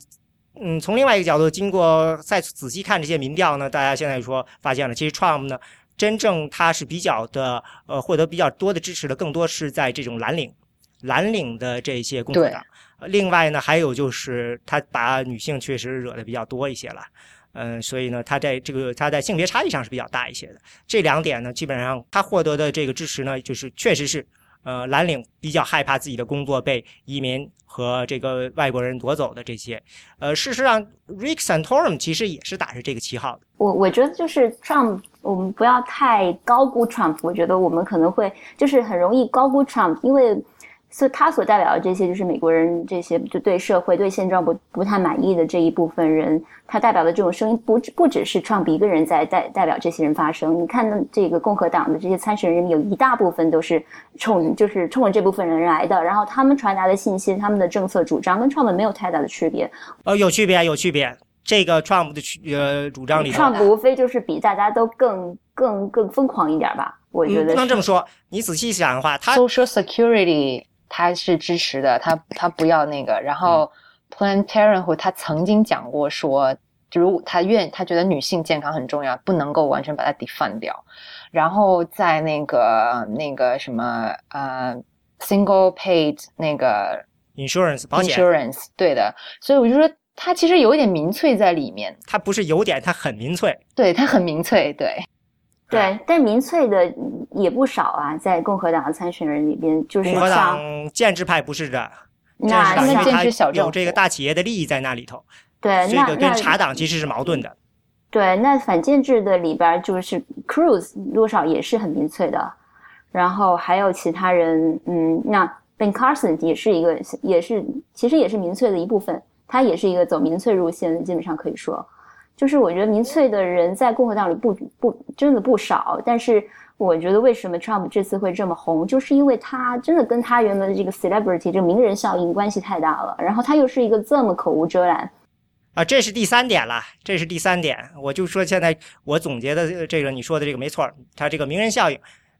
嗯，从另外一个角度，经过再仔细看这些民调呢，大家现在说发现了，其实 Trump 呢。真正他是比较的，呃，获得比较多的支持的，更多是在这种蓝领、蓝领的这些共和党。另外呢，还有就是他把女性确实惹的比较多一些了，嗯，所以呢，他在这个他在性别差异上是比较大一些的。这两点呢，基本上他获得的这个支持呢，就是确实是。呃，蓝领比较害怕自己的工作被移民和这个外国人夺走的这些。呃，事实上，Rick Santorum 其实也是打着这个旗号的。我我觉得就是 Trump，我们不要太高估 Trump。我觉得我们可能会就是很容易高估 Trump，因为。所以，他所代表的这些，就是美国人这些就对社会、对现状不不太满意的这一部分人，他代表的这种声音，不不只是 Trump 一个人在代代表这些人发声。你看，这个共和党的这些参选人，有一大部分都是冲，就是冲着这部分人来的。然后，他们传达的信息、他们的政策主张，跟 Trump 没有太大的区别。呃，有区别，有区别。这个 Trump 的呃主张里，Trump 无非就是比大家都更更更疯狂一点吧？我觉得不能这么说。你仔细想的话，他 Social Security。他是支持的，他他不要那个。然后 Planned Parenthood 他曾经讲过说，就如果他愿他觉得女性健康很重要，不能够完全把它 defund 掉。然后在那个那个什么呃 single paid 那个 insurance 保险 insurance 对的，所以我就说他其实有一点民粹在里面，他不是有点，他很民粹。对他很民粹，对对，但民粹的也不少啊，在共和党的参选人里边，就是共和像党建制派不是的，那建制党因为它建制小政有这个大企业的利益在那里头，对，那这个跟那茶党其实是矛盾的。对，那反建制的里边就是 Cruz 多少也是很民粹的，然后还有其他人，嗯，那 Ben Carson 也是一个，也是其实也是民粹的一部分，他也是一个走民粹路线的，基本上可以说，就是我觉得民粹的人在共和党里不不真的不少，但是我觉得为什么 Trump 这次会这么红，就是因为他真的跟他原本的这个 celebrity 这个名人效应关系太大了，然后他又是一个这么口无遮拦。啊，这是第三点了，这是第三点。我就说现在我总结的这个你说的这个没错，他这个名人效应，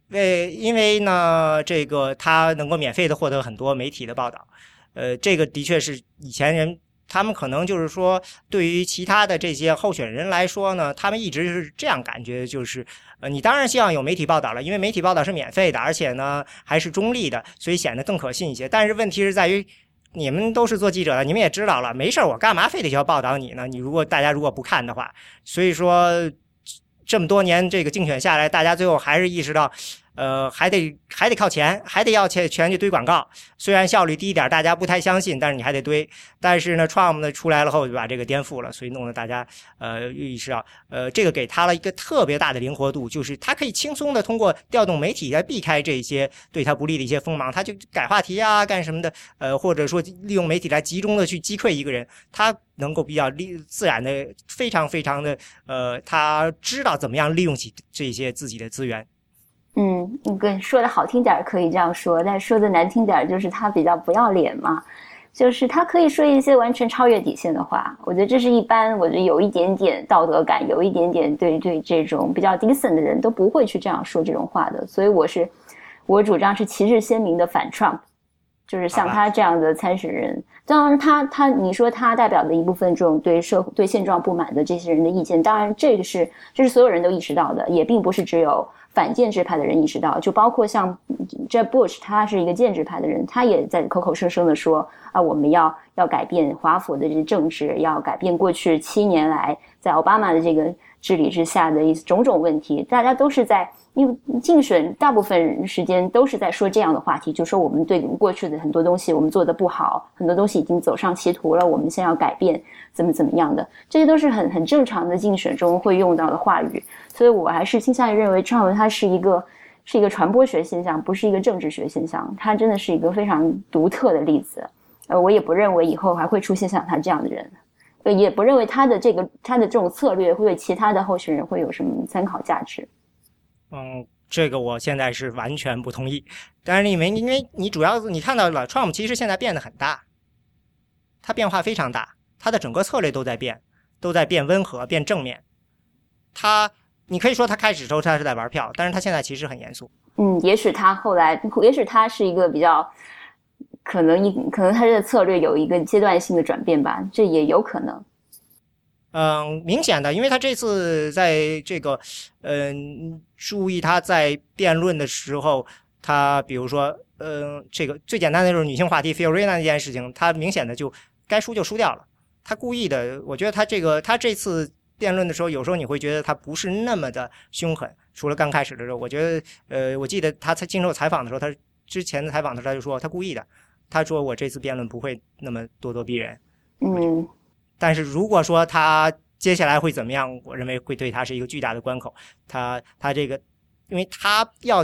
为因为呢，这个他能够免费的获得很多媒体的报道，呃，这个的确是以前人他们可能就是说，对于其他的这些候选人来说呢，他们一直是这样感觉，就是呃，你当然希望有媒体报道了，因为媒体报道是免费的，而且呢还是中立的，所以显得更可信一些。但是问题是在于。你们都是做记者的，你们也知道了，没事儿，我干嘛非得要报道你呢？你如果大家如果不看的话，所以说这么多年这个竞选下来，大家最后还是意识到，呃，还得还得靠钱，还得要钱钱去堆广告。虽然效率低一点，大家不太相信，但是你还得堆。但是呢，Trump 呢出来了后就把这个颠覆了，所以弄得大家呃意识到，呃，这个给他了一个特别大的灵活度，就是他可以轻松的通过调动媒体来避开这些对他不利的一些锋芒，他就改话题啊，干什么的，呃，或者说利用媒体来集中的去击溃一个人，他能够比较利自然的，非常非常的，呃，他知道怎么样利用起这些自己的资源。嗯，你跟说的好听点儿可以这样说，但说的难听点儿就是他比较不要脸嘛，就是他可以说一些完全超越底线的话。我觉得这是一般，我觉得有一点点道德感，有一点点对对这种比较 decent 的人都不会去这样说这种话的。所以我是我主张是旗帜鲜明的反 Trump，就是像他这样的参选人。当然他，他你说他代表的一部分这种对社对现状不满的这些人的意见，当然这个是这是所有人都意识到的，也并不是只有。反建制派的人意识到，就包括像这 Bush，他是一个建制派的人，他也在口口声声的说啊，我们要要改变华府的这政治，要改变过去七年来在奥巴马的这个治理之下的一种种问题。大家都是在因为竞选大部分时间都是在说这样的话题，就说我们对过去的很多东西我们做的不好，很多东西已经走上歧途了，我们现在要改变，怎么怎么样的，这些都是很很正常的竞选中会用到的话语。所以我还是倾向于认为，Trump 它是一个是一个传播学现象，不是一个政治学现象。它真的是一个非常独特的例子。呃，我也不认为以后还会出现像他这样的人，也不认为他的这个他的这种策略会对其他的候选人会有什么参考价值。嗯，这个我现在是完全不同意。但是因为因为你主要你看到了，Trump 其实现在变得很大，他变化非常大，他的整个策略都在变，都在变温和、变正面。他。你可以说他开始时候他是在玩票，但是他现在其实很严肃。嗯，也许他后来，也许他是一个比较可能一可能他的策略有一个阶段性的转变吧，这也有可能。嗯，明显的，因为他这次在这个，嗯，注意他在辩论的时候，他比如说，嗯，这个最简单的就是女性话题 Fiorina 那件事情，他明显的就该输就输掉了。他故意的，我觉得他这个他这次。辩论的时候，有时候你会觉得他不是那么的凶狠。除了刚开始的时候，我觉得，呃，我记得他在接受采访的时候，他之前的采访的时候他就说他故意的，他说我这次辩论不会那么咄咄逼人。嗯。但是如果说他接下来会怎么样，我认为会对他是一个巨大的关口。他他这个，因为他要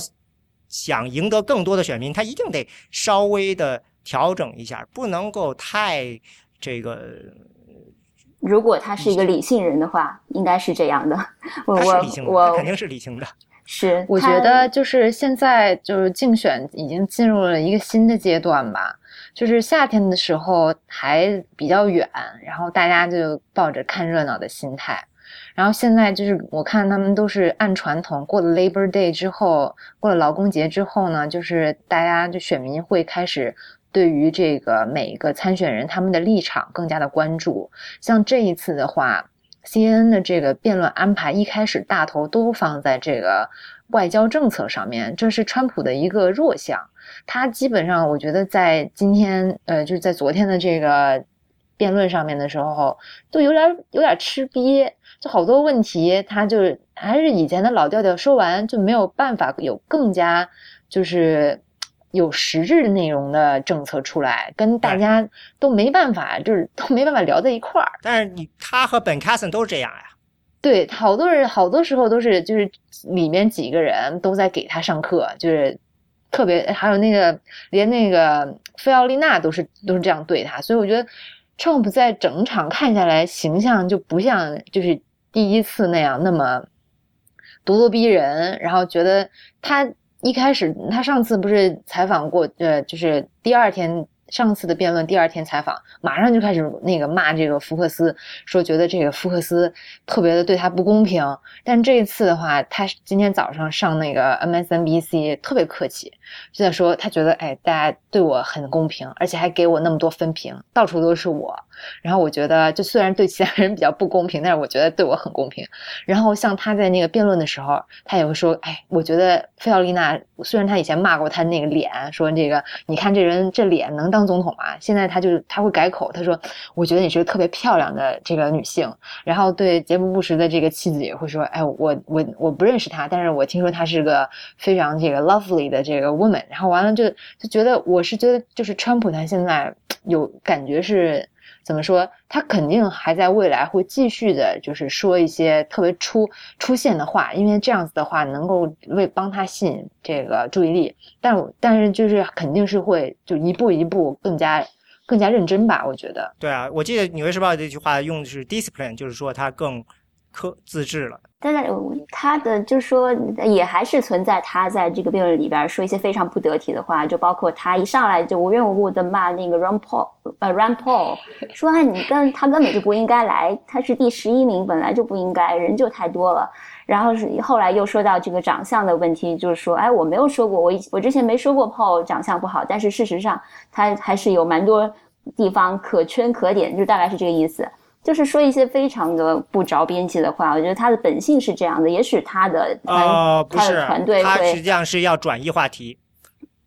想赢得更多的选民，他一定得稍微的调整一下，不能够太这个。如果他是一个理性人的话，应该是这样的。我我我肯定是理性的。是，我觉得就是现在就是竞选已经进入了一个新的阶段吧。就是夏天的时候还比较远，然后大家就抱着看热闹的心态。然后现在就是我看他们都是按传统过了 Labor Day 之后，过了劳工节之后呢，就是大家就选民会开始对于这个每一个参选人他们的立场更加的关注。像这一次的话，CNN 的这个辩论安排一开始大头都放在这个外交政策上面，这是川普的一个弱项。他基本上我觉得在今天，呃，就是在昨天的这个。辩论上面的时候，都有点有点吃瘪，就好多问题，他就还是以前的老调调，说完就没有办法有更加就是有实质内容的政策出来，跟大家都没办法，就是都没办法聊在一块儿。但是你他和本卡森都是这样呀？对，好多人好多时候都是就是里面几个人都在给他上课，就是特别还有那个连那个菲奥丽娜都是都是这样对他，所以我觉得。Trump 在整场看下来形象就不像就是第一次那样那么咄咄逼人，然后觉得他一开始他上次不是采访过，呃，就是第二天。上次的辩论第二天采访，马上就开始那个骂这个福克斯，说觉得这个福克斯特别的对他不公平。但这一次的话，他今天早上上那个 MSNBC 特别客气，就在说他觉得哎，大家对我很公平，而且还给我那么多分屏，到处都是我。然后我觉得，就虽然对其他人比较不公平，但是我觉得对我很公平。然后像他在那个辩论的时候，他也会说，哎，我觉得费奥丽娜虽然他以前骂过他那个脸，说这个你看这人这脸能当。总统吗，现在他就是他会改口，他说：“我觉得你是个特别漂亮的这个女性。”然后对杰布布什的这个妻子也会说：“哎，我我我不认识她，但是我听说她是个非常这个 lovely 的这个 woman。”然后完了就就觉得，我是觉得就是川普他现在有感觉是。怎么说？他肯定还在未来会继续的，就是说一些特别出出现的话，因为这样子的话能够为帮他吸引这个注意力。但但是就是肯定是会就一步一步更加更加认真吧？我觉得。对啊，我记得《纽约时报》这句话用的是 discipline，就是说他更。克自制了，但是他的就是说，也还是存在他在这个辩论里边说一些非常不得体的话，就包括他一上来就无缘无故的骂那个 Ron Paul，呃 Ron Paul，说啊你跟他根本就不应该来，他是第十一名，本来就不应该，人就太多了。然后是后来又说到这个长相的问题，就是说哎我没有说过，我我之前没说过 Paul 长相不好，但是事实上他还是有蛮多地方可圈可点，就大概是这个意思。就是说一些非常的不着边际的话，我觉得他的本性是这样的，也许他的呃他的团队他实际上是要转移话题，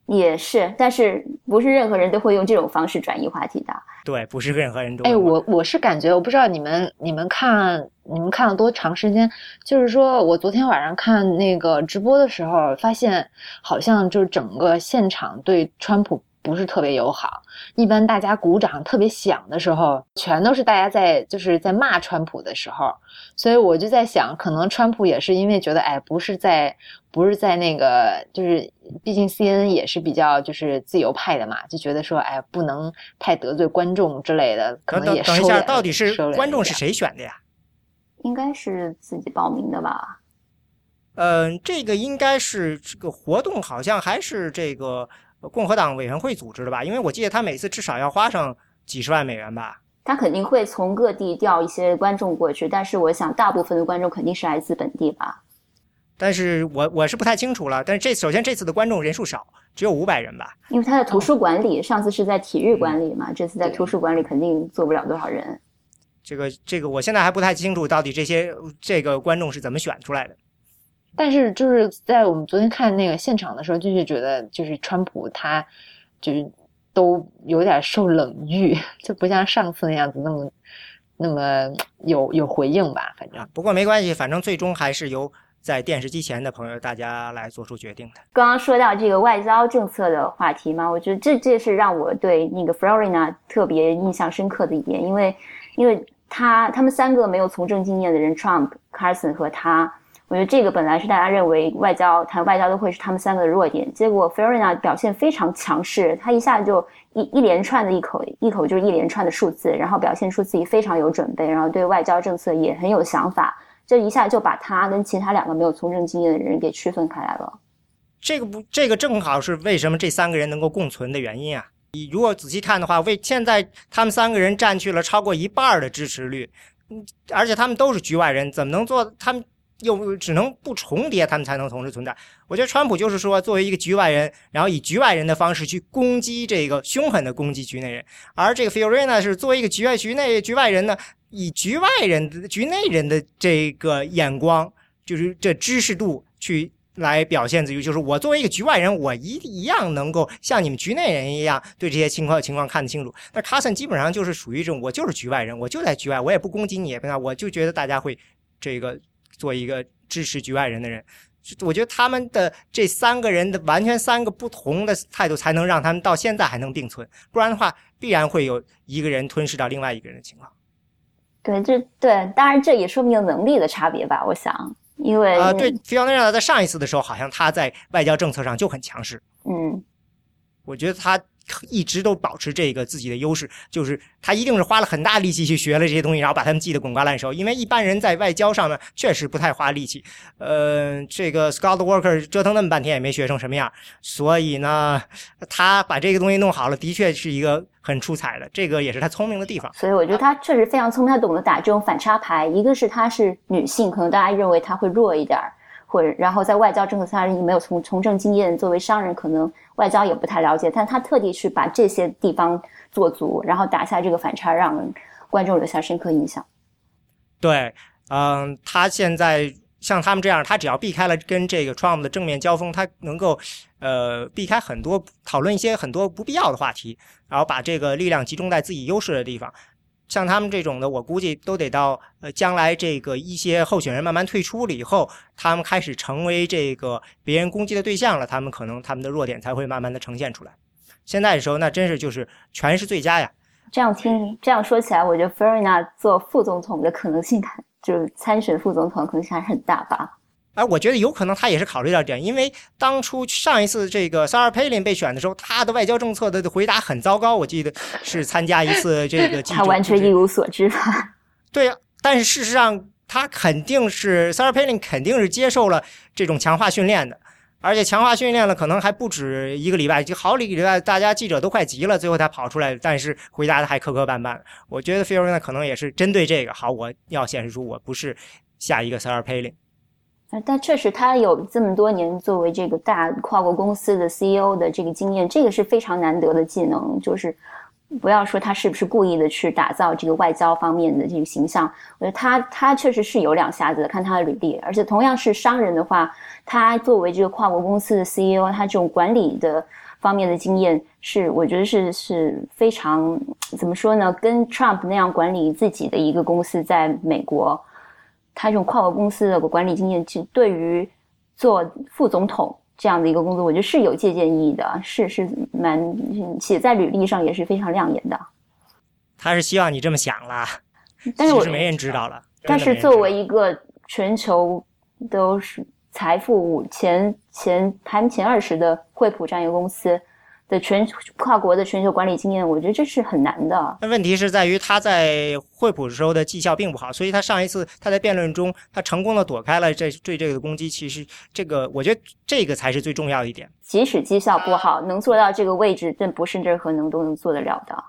也是，但是不是任何人都会用这种方式转移话题的。对，不是任何人都。哎，我我是感觉，我不知道你们你们看你们看了多长时间，就是说我昨天晚上看那个直播的时候，发现好像就是整个现场对川普。不是特别友好，一般大家鼓掌特别响的时候，全都是大家在就是在骂川普的时候，所以我就在想，可能川普也是因为觉得，哎，不是在不是在那个，就是毕竟 C N 也是比较就是自由派的嘛，就觉得说，哎，不能太得罪观众之类的，可能也等一下，到底是观众是谁选的呀？应该是自己报名的吧？嗯，这个应该是这个活动，好像还是这个。共和党委员会组织的吧，因为我记得他每次至少要花上几十万美元吧。他肯定会从各地调一些观众过去，但是我想大部分的观众肯定是来自本地吧。但是我我是不太清楚了。但是这首先这次的观众人数少，只有五百人吧。因为他在图书馆里，上次是在体育馆里嘛，这次在图书馆里肯定坐不了多少人。这个这个我现在还不太清楚，到底这些这个观众是怎么选出来的。但是就是在我们昨天看那个现场的时候，就是觉得就是川普他就是都有点受冷遇，就不像上次那样子那么那么有有回应吧。反正不过没关系，反正最终还是由在电视机前的朋友大家来做出决定的。刚刚说到这个外交政策的话题嘛，我觉得这这是让我对那个 Florina 特别印象深刻的一点，因为因为他他们三个没有从政经验的人，Trump、Carson 和他。我觉得这个本来是大家认为外交谈外交都会是他们三个的弱点，结果 f e r i n a 表现非常强势，他一下就一一连串的一口一口就是一连串的数字，然后表现出自己非常有准备，然后对外交政策也很有想法，这一下就把他跟其他两个没有从政经验的人给区分开来了。这个不，这个正好是为什么这三个人能够共存的原因啊！你如果仔细看的话，为现在他们三个人占据了超过一半的支持率。嗯而且他们都是局外人，怎么能做？他们又只能不重叠，他们才能同时存在。我觉得川普就是说，作为一个局外人，然后以局外人的方式去攻击这个凶狠的攻击局内人，而这个 Fiorina 是作为一个局外局内局外人呢，以局外人局内人的这个眼光，就是这知识度去。来表现自己，就是我作为一个局外人，我一一样能够像你们局内人一样对这些情况情况看得清楚。那卡森基本上就是属于这种，我就是局外人，我就在局外，我也不攻击你，那，我就觉得大家会这个做一个支持局外人的人。我觉得他们的这三个人的完全三个不同的态度，才能让他们到现在还能并存，不然的话，必然会有一个人吞噬到另外一个人的情况。对，这对，当然这也说明能力的差别吧，我想。因为啊，对，菲奥内拉在上一次的时候，好像他在外交政策上就很强势。嗯，我觉得他。一直都保持这个自己的优势，就是他一定是花了很大力气去学了这些东西，然后把他们记得滚瓜烂熟。因为一般人在外交上面确实不太花力气。呃，这个 Scott Walker 折腾那么半天也没学成什么样，所以呢，他把这个东西弄好了，的确是一个很出彩的。这个也是他聪明的地方。所以我觉得他确实非常聪明，他懂得打这种反差牌。一个是她是女性，可能大家认为她会弱一点。或者，然后在外交政策上没有从从政经验，作为商人可能外交也不太了解，但他特地去把这些地方做足，然后打下这个反差，让观众留下深刻印象。对，嗯，他现在像他们这样，他只要避开了跟这个 Trump 的正面交锋，他能够呃避开很多讨论一些很多不必要的话题，然后把这个力量集中在自己优势的地方。像他们这种的，我估计都得到呃将来这个一些候选人慢慢退出了以后，他们开始成为这个别人攻击的对象了，他们可能他们的弱点才会慢慢的呈现出来。现在的时候，那真是就是全是最佳呀。这样听这样说起来，我觉得 f e r n a 做副总统的可能性，就是参选副总统可能性还是很大吧。哎，我觉得有可能他也是考虑到这点，因为当初上一次这个 Sarah Palin 被选的时候，他的外交政策的回答很糟糕。我记得是参加一次这个，他完全一无所知吧？对呀，但是事实上他肯定是 Sarah Palin 肯定是接受了这种强化训练的，而且强化训练了可能还不止一个礼拜，就好几个礼拜，大家记者都快急了，最后才跑出来，但是回答的还磕磕绊绊。我觉得 Fiona 可能也是针对这个，好，我要显示出我不是下一个 Sarah Palin。但确实，他有这么多年作为这个大跨国公司的 CEO 的这个经验，这个是非常难得的技能。就是不要说他是不是故意的去打造这个外交方面的这个形象，我觉得他他确实是有两下子。看他的履历，而且同样是商人的话，他作为这个跨国公司的 CEO，他这种管理的方面的经验是，我觉得是是非常怎么说呢？跟 Trump 那样管理自己的一个公司在美国。他这种跨国公司的管理经验，其实对于做副总统这样的一个工作，我觉得是有借鉴意义的，是是蛮写在履历上也是非常亮眼的。他是希望你这么想啦，但是我没人知道了。但是作为一个全球都是财富前前排前二十的惠普这样一个公司。的全跨国的全球管理经验，我觉得这是很难的。那问题是在于他在惠普时候的绩效并不好，所以他上一次他在辩论中，他成功的躲开了这对这个攻击。其实这个，我觉得这个才是最重要的一点。即使绩效不好，能做到这个位置，这不是任何能都能做得了的。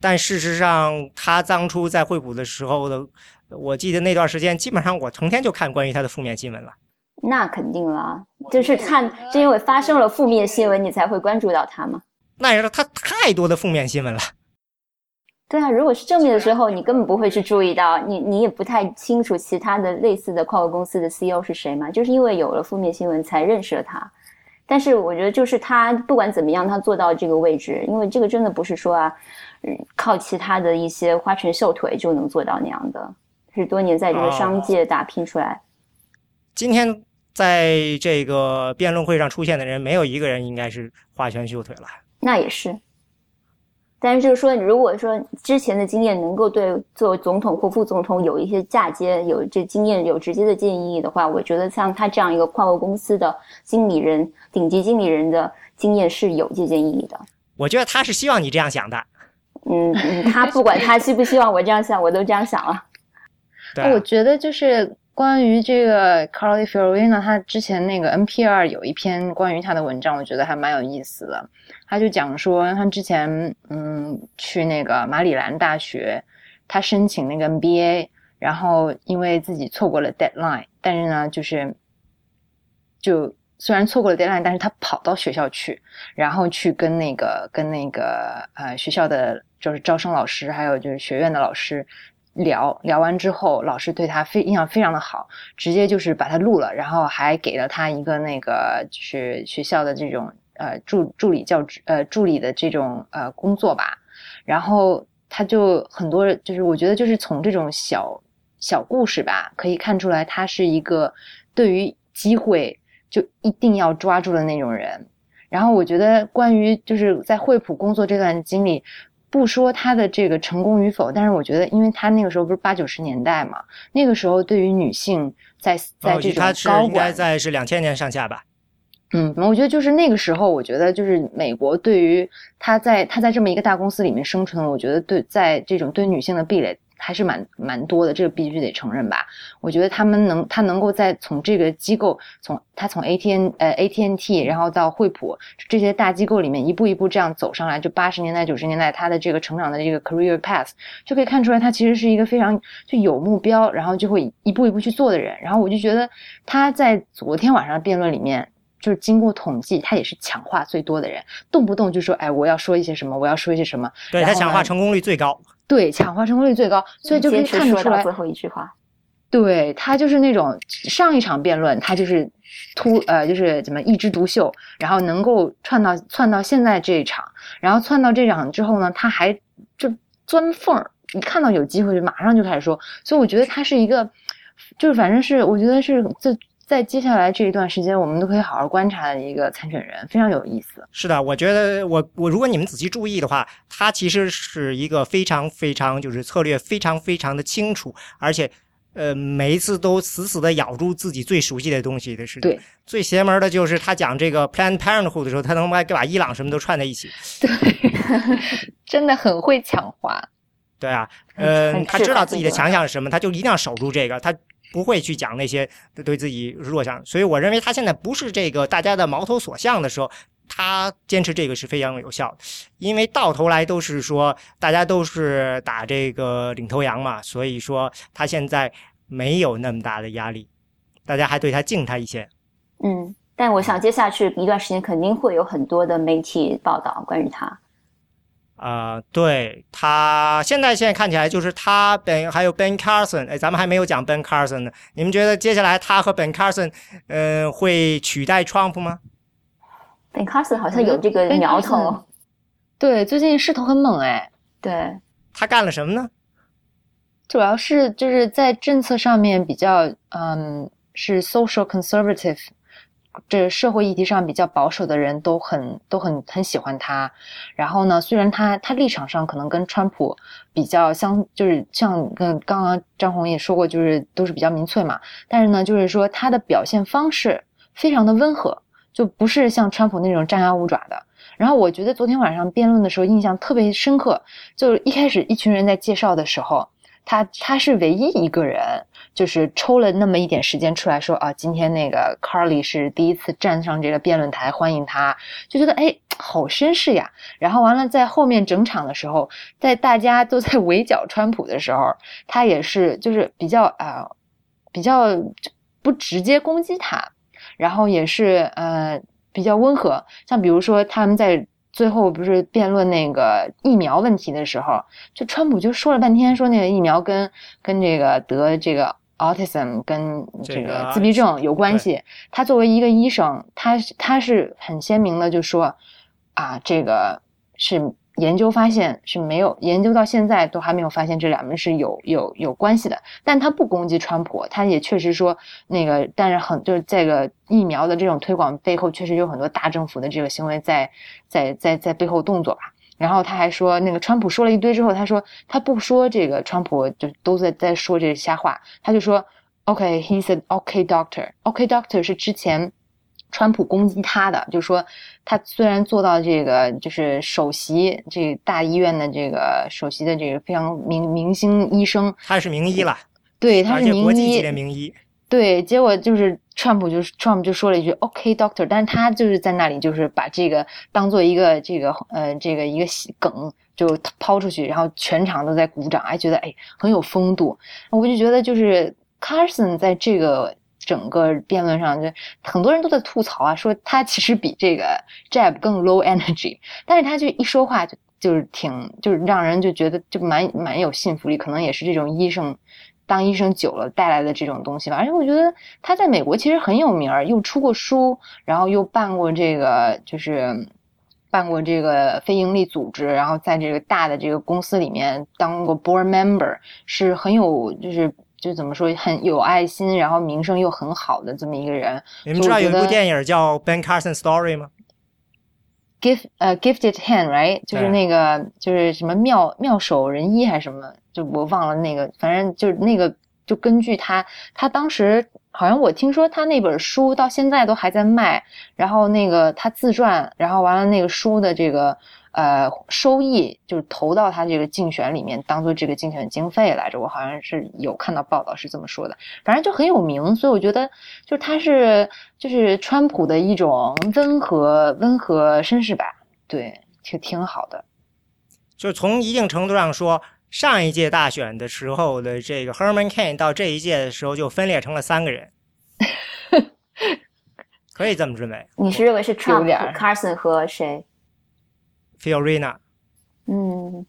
但事实上，他当初在惠普的时候的，我记得那段时间，基本上我成天就看关于他的负面新闻了。那肯定了，就是看，是因为发生了负面新闻，你才会关注到他吗？那也是他太多的负面新闻了。对啊，如果是正面的时候，你根本不会去注意到，你你也不太清楚其他的类似的跨国公司的 CEO 是谁嘛？就是因为有了负面新闻才认识了他。但是我觉得，就是他不管怎么样，他做到这个位置，因为这个真的不是说啊，嗯，靠其他的一些花拳绣腿就能做到那样的，是多年在这个商界打拼出来。今天。在这个辩论会上出现的人，没有一个人应该是花拳绣腿了。那也是，但是就是说，如果说之前的经验能够对做总统或副总统有一些嫁接，有这经验有直接的建议的话，我觉得像他这样一个跨国公司的经理人、顶级经理人的经验是有借鉴意义的。我觉得他是希望你这样想的。嗯，他不管他希不希望我这样想，我都这样想了。对，我觉得就是。关于这个 Carly Fiorina，他之前那个 NPR 有一篇关于他的文章，我觉得还蛮有意思的。他就讲说，他之前嗯去那个马里兰大学，他申请那个 MBA，然后因为自己错过了 deadline，但是呢，就是就虽然错过了 deadline，但是他跑到学校去，然后去跟那个跟那个呃学校的就是招生老师，还有就是学院的老师聊聊完之后，老师对他非印象非常的好，直接就是把他录了，然后还给了他一个那个就是学校的这种呃助助理教职呃助理的这种呃工作吧，然后他就很多就是我觉得就是从这种小小故事吧，可以看出来他是一个对于机会就一定要抓住的那种人。然后我觉得关于就是在惠普工作这段经历，不说他的这个成功与否，但是我觉得，因为他那个时候不是八九十年代嘛，那个时候对于女性在在这种他是应该高管，在是两千年上下吧？嗯，我觉得就是那个时候，我觉得就是美国对于他在他在这么一个大公司里面生存，我觉得对在这种对女性的壁垒还是蛮蛮多的，这个必须得承认吧。我觉得他们能他能够在从这个机构从他从 ATN 呃 ATNT，然后到惠普这些大机构里面一步一步这样走上来，就八十年代九十年代他的这个成长的这个 career path 就可以看出来，他其实是一个非常就有目标，然后就会一步一步去做的人。然后我就觉得他在昨天晚上的辩论里面。就是经过统计，他也是抢话最多的人，动不动就说：“哎，我要说一些什么，我要说一些什么。”对他抢话成功率最高。对，抢话成功率最高，所以就可以看得出来最，后一句话。对他就是那种上一场辩论，他就是突呃，就是怎么一枝独秀，然后能够窜到窜到现在这一场，然后窜到这场之后呢，他还就钻缝儿，一看到有机会就马上就开始说，所以我觉得他是一个，就是反正是我觉得是这在接下来这一段时间，我们都可以好好观察的一个参选人，非常有意思。是的，我觉得我我如果你们仔细注意的话，他其实是一个非常非常就是策略非常非常的清楚，而且呃每一次都死死的咬住自己最熟悉的东西的是。对，最邪门的就是他讲这个 Planned Parenthood 的时候，他能把把伊朗什么都串在一起。对，真的很会抢话。对啊，很呃，很适合他知道自己的强项是什么，他就一定要守住这个，他不会去讲那些对自己弱项。所以我认为他现在不是这个大家的矛头所向的时候，他坚持这个是非常有效的，因为到头来都是说大家都是打这个领头羊嘛，所以说他现在没有那么大的压力，大家还对他敬他一些。嗯，但我想接下去一段时间肯定会有很多的媒体报道关于他。啊、对他现在现在看起来就是他 Ben 还有 Ben Carson，哎，咱们还没有讲 Ben Carson 呢。你们觉得接下来他和 Ben Carson，呃，会取代 Trump 吗？Ben Carson 好像有这个苗 Carson 头，对，最近势头很猛哎。对，他干了什么呢？主要是就是在政策上面比较，嗯，是 social conservative，这社会议题上比较保守的人都很都很很喜欢他。然后呢，虽然他他立场上可能跟川普比较相，就是像跟刚刚张红也说过，就是都是比较民粹嘛。但是呢，就是说他的表现方式非常的温和，就不是像川普那种张牙舞爪的。然后我觉得昨天晚上辩论的时候印象特别深刻，就是一开始一群人在介绍的时候。他他是唯一一个人，就是抽了那么一点时间出来说啊，今天那个 Carly 是第一次站上这个辩论台，欢迎他，就觉得哎，好绅士呀。然后完了，在后面整场的时候，在大家都在围剿川普的时候，他也是就是比较啊、呃比较不直接攻击他，然后也是呃比较温和，像比如说他们在。最后不是辩论那个疫苗问题的时候，就川普就说了半天，说那个疫苗跟跟这个得这个 autism 跟这这个个自闭症有关系。他作为一个医生，他是他是很鲜明的就说啊，这个是研究发现是没有研究到现在都还没有发现这两个是有有有关系的。但他不攻击川普，他也确实说那个，但是很就是这个疫苗的这种推广背后确实有很多大政府的这个行为在在在在背后动作吧。然后他还说，那个川普说了一堆之后，他说他不说这个川普就都在在说这瞎话，他就说，OK，he said OK doctor。OK doctor 是之前川普攻击他的，就说他虽然做到这个就是首席这个大医院的这个首席的这个非常明明星医生，他是名医了，对他是名而且国际级的名医。对，结果就是川普就是 Trump 就说了一句 “OK Doctor”，但是他就是在那里就是把这个当做一个这个呃这个一个梗就抛出去，然后全场都在鼓掌，还觉得哎很有风度。我就觉得就是 Carson 在这个整个辩论上，就很多人都在吐槽啊，说他其实比这个 Jab 更 low energy，但是他就一说话就就是挺就是让人就觉得就蛮蛮有信服力，可能也是这种医生。当医生久了带来的这种东西吧，而且我觉得他在美国其实很有名儿，又出过书，然后又办过这个，就是办过这个非营利组织，然后在这个大的这个公司里面当过 board member，是很有，就是就怎么说很有爱心，然后名声又很好的这么一个人。你们知道有一部电影叫《Ben Carson Story》吗？Gift 呃，Gifted Hand，right，就是那个就是什么妙妙手仁医还是什么？就我忘了那个，反正就是那个，就根据他，他当时好像我听说他那本书到现在都还在卖，然后那个他自传，然后完了那个书的这个呃收益就是投到他这个竞选里面，当做这个竞选经费来着。我好像是有看到报道是这么说的，反正就很有名，所以我觉得就是他是就是川普的一种温和温和绅士吧，对，挺挺好的。就从一定程度上说。上一届大选的时候的这个 Herman Cain 到这一届的时候就分裂成了三个人，可以这么认为。你是认为是 Trump、Carson 和谁？Fiorina。嗯，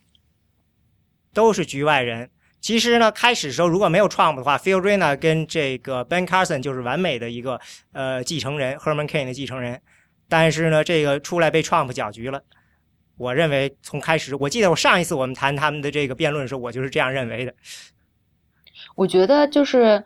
都是局外人。其实呢，开始时候如果没有 Trump 的话，Fiorina 跟这个 Ben Carson 就是完美的一个呃继承人，Herman Cain 的继承人。但是呢，这个出来被 Trump 搅局了。我认为从开始，我记得我上一次我们谈他们的这个辩论的时候，我就是这样认为的。我觉得就是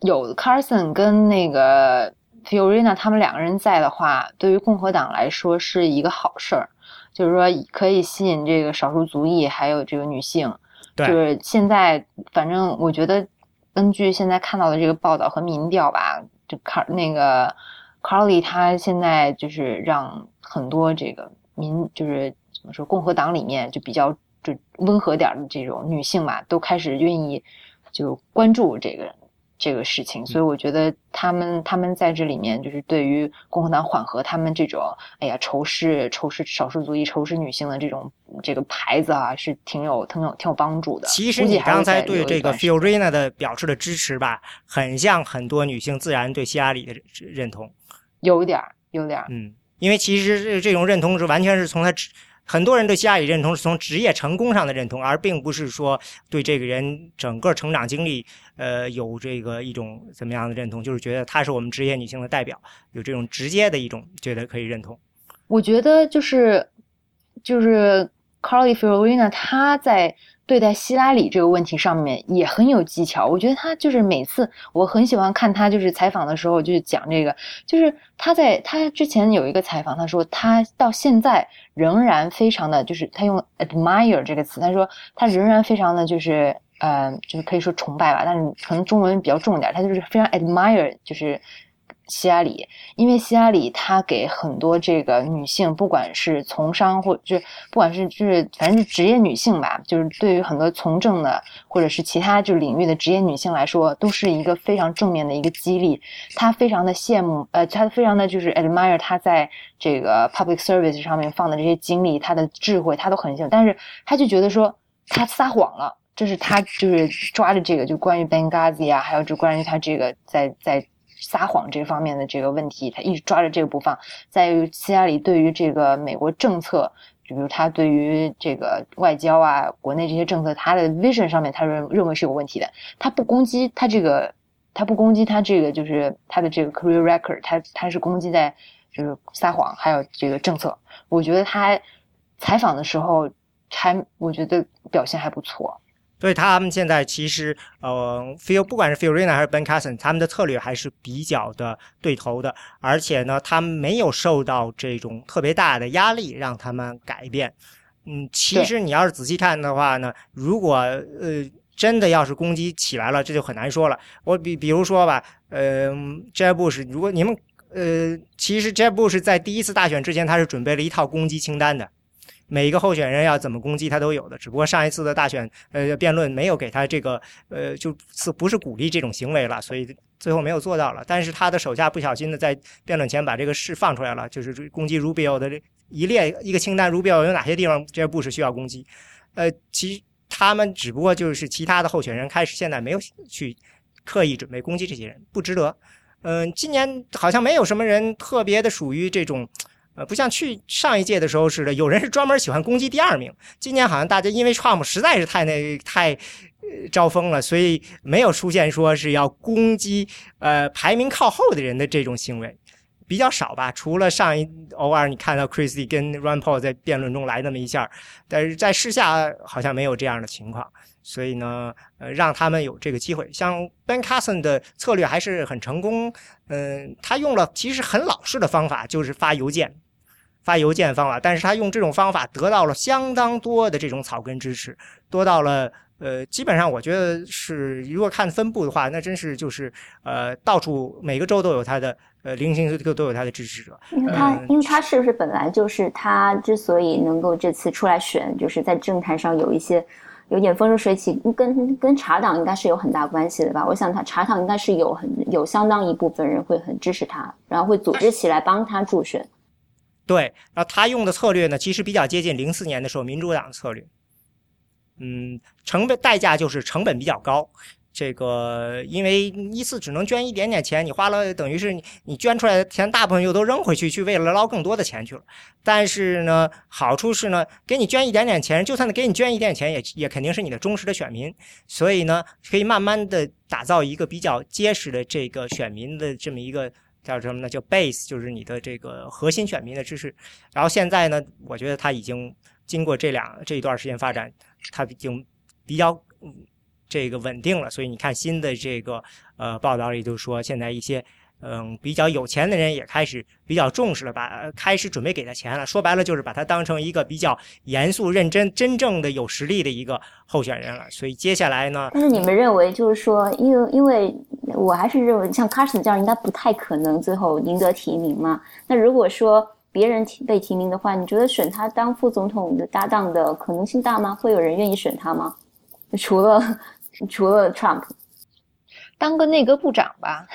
有 Carson 跟那个 Fiorina 他们两个人在的话，对于共和党来说是一个好事儿，就是说可以吸引这个少数族裔还有这个女性。对就是现在，反正我觉得根据现在看到的这个报道和民调吧，就 Car 那个 Carly 他现在就是让很多这个民就是。怎么说？共和党里面就比较就温和点的这种女性嘛，都开始愿意就关注这个这个事情，所以我觉得他们他们在这里面就是对于共和党缓和他们这种哎呀仇视仇视少数族裔仇视女性的这种这个牌子啊，是挺有挺有挺有帮助的。其实你刚才对这个 Fiorina 的表示的支持吧，很像很多女性自然对希拉里的认同，有点儿有点儿嗯，因为其实这这种认同是完全是从他。很多人对希拉里认同是从职业成功上的认同，而并不是说对这个人整个成长经历，呃，有这个一种怎么样的认同，就是觉得她是我们职业女性的代表，有这种直接的一种觉得可以认同。我觉得就是就是 Carly Fiorina，她在。对待希拉里这个问题上面也很有技巧，我觉得他就是每次我很喜欢看他就是采访的时候就讲这个，就是他在他之前有一个采访，他说他到现在仍然非常的就是他用 admire 这个词，他说他仍然非常的就是呃就是可以说崇拜吧，但是可能中文比较重点，他就是非常 admire 就是。希拉里，因为希拉里她给很多这个女性，不管是从商或就不管是就是反正是职业女性吧，就是对于很多从政的或者是其他就领域的职业女性来说，都是一个非常正面的一个激励。她非常的羡慕，呃，她非常的就是 admire 她在这个 public service 上面放的这些精力，她的智慧，她都很羡慕。但是她就觉得说她撒谎了，这是她就是抓着这个就关于 Benghazi 啊，还有就关于她这个在在。撒谎这方面的这个问题，他一直抓着这个不放。在于希拉里对于这个美国政策，就比如他对于这个外交啊、国内这些政策，他的 vision 上面，他认认为是有问题的。他不攻击他这个，他不攻击他这个，就是他的这个 career record，他他是攻击在就是撒谎，还有这个政策。我觉得他采访的时候还，我觉得表现还不错。所以他们现在其实，呃，Feel 不管是 Fiorina 还是 Ben Carson，他们的策略还是比较的对头的，而且呢，他们没有受到这种特别大的压力让他们改变。嗯，其实你要是仔细看的话呢，如果呃真的要是攻击起来了，这就很难说了。我比比如说吧，呃，Jeb Bush，如果你们呃，其实 Jeb Bush 在第一次大选之前，他是准备了一套攻击清单的。每一个候选人要怎么攻击他都有的，只不过上一次的大选呃辩论没有给他这个呃就是不是鼓励这种行为了，所以最后没有做到了。但是他的手下不小心的在辩论前把这个事放出来了，就是攻击 Rubio 的一列一个清单，Rubio 有哪些地方这些部是需要攻击？呃，其他们只不过就是其他的候选人开始现在没有去刻意准备攻击这些人，不值得。嗯，今年好像没有什么人特别的属于这种。呃，不像去上一届的时候似的，有人是专门喜欢攻击第二名。今年好像大家因为 Trump 实在是太那太招风了，所以没有出现说是要攻击呃排名靠后的人的这种行为，比较少吧。除了上一偶尔你看到 Christie 跟 Rand Paul 在辩论中来那么一下，但是在私下好像没有这样的情况。所以呢，呃，让他们有这个机会。像 Ben Carson 的策略还是很成功。嗯，他用了其实很老式的方法，就是发邮件。发邮件方法，但是他用这种方法得到了相当多的这种草根支持，多到了呃，基本上我觉得是，如果看分布的话，那真是就是呃，到处每个州都有他的呃，零星都都有他的支持者。因为他，因为他是不是本来就是他之所以能够这次出来选，就是在政坛上有一些有点风生水起，跟跟茶党应该是有很大关系的吧？我想他茶党应该是有很有相当一部分人会很支持他，然后会组织起来帮他助选。对，然后他用的策略呢，其实比较接近零四年的时候民主党的策略。嗯，成本代价就是成本比较高。这个因为一次只能捐一点点钱，你花了等于是你你捐出来的钱大部分又都扔回去，去为了捞更多的钱去了。但是呢，好处是呢，给你捐一点点钱，就算给你捐一点钱，也也肯定是你的忠实的选民。所以呢，可以慢慢的打造一个比较结实的这个选民的这么一个。叫什么呢？叫 base，就是你的这个核心选民的知识。然后现在呢，我觉得它已经经过这两这一段时间发展，它已经比较这个稳定了。所以你看新的这个呃报道里就说，现在一些。嗯，比较有钱的人也开始比较重视了，把开始准备给他钱了。说白了就是把他当成一个比较严肃、认真、真正的有实力的一个候选人了。所以接下来呢？但是你们认为，就是说，因为因为我还是认为，像 Carson 这样应该不太可能最后赢得提名嘛。那如果说别人提被提名的话，你觉得选他当副总统的搭档的可能性大吗？会有人愿意选他吗？除了除了 Trump。当个内阁部长吧，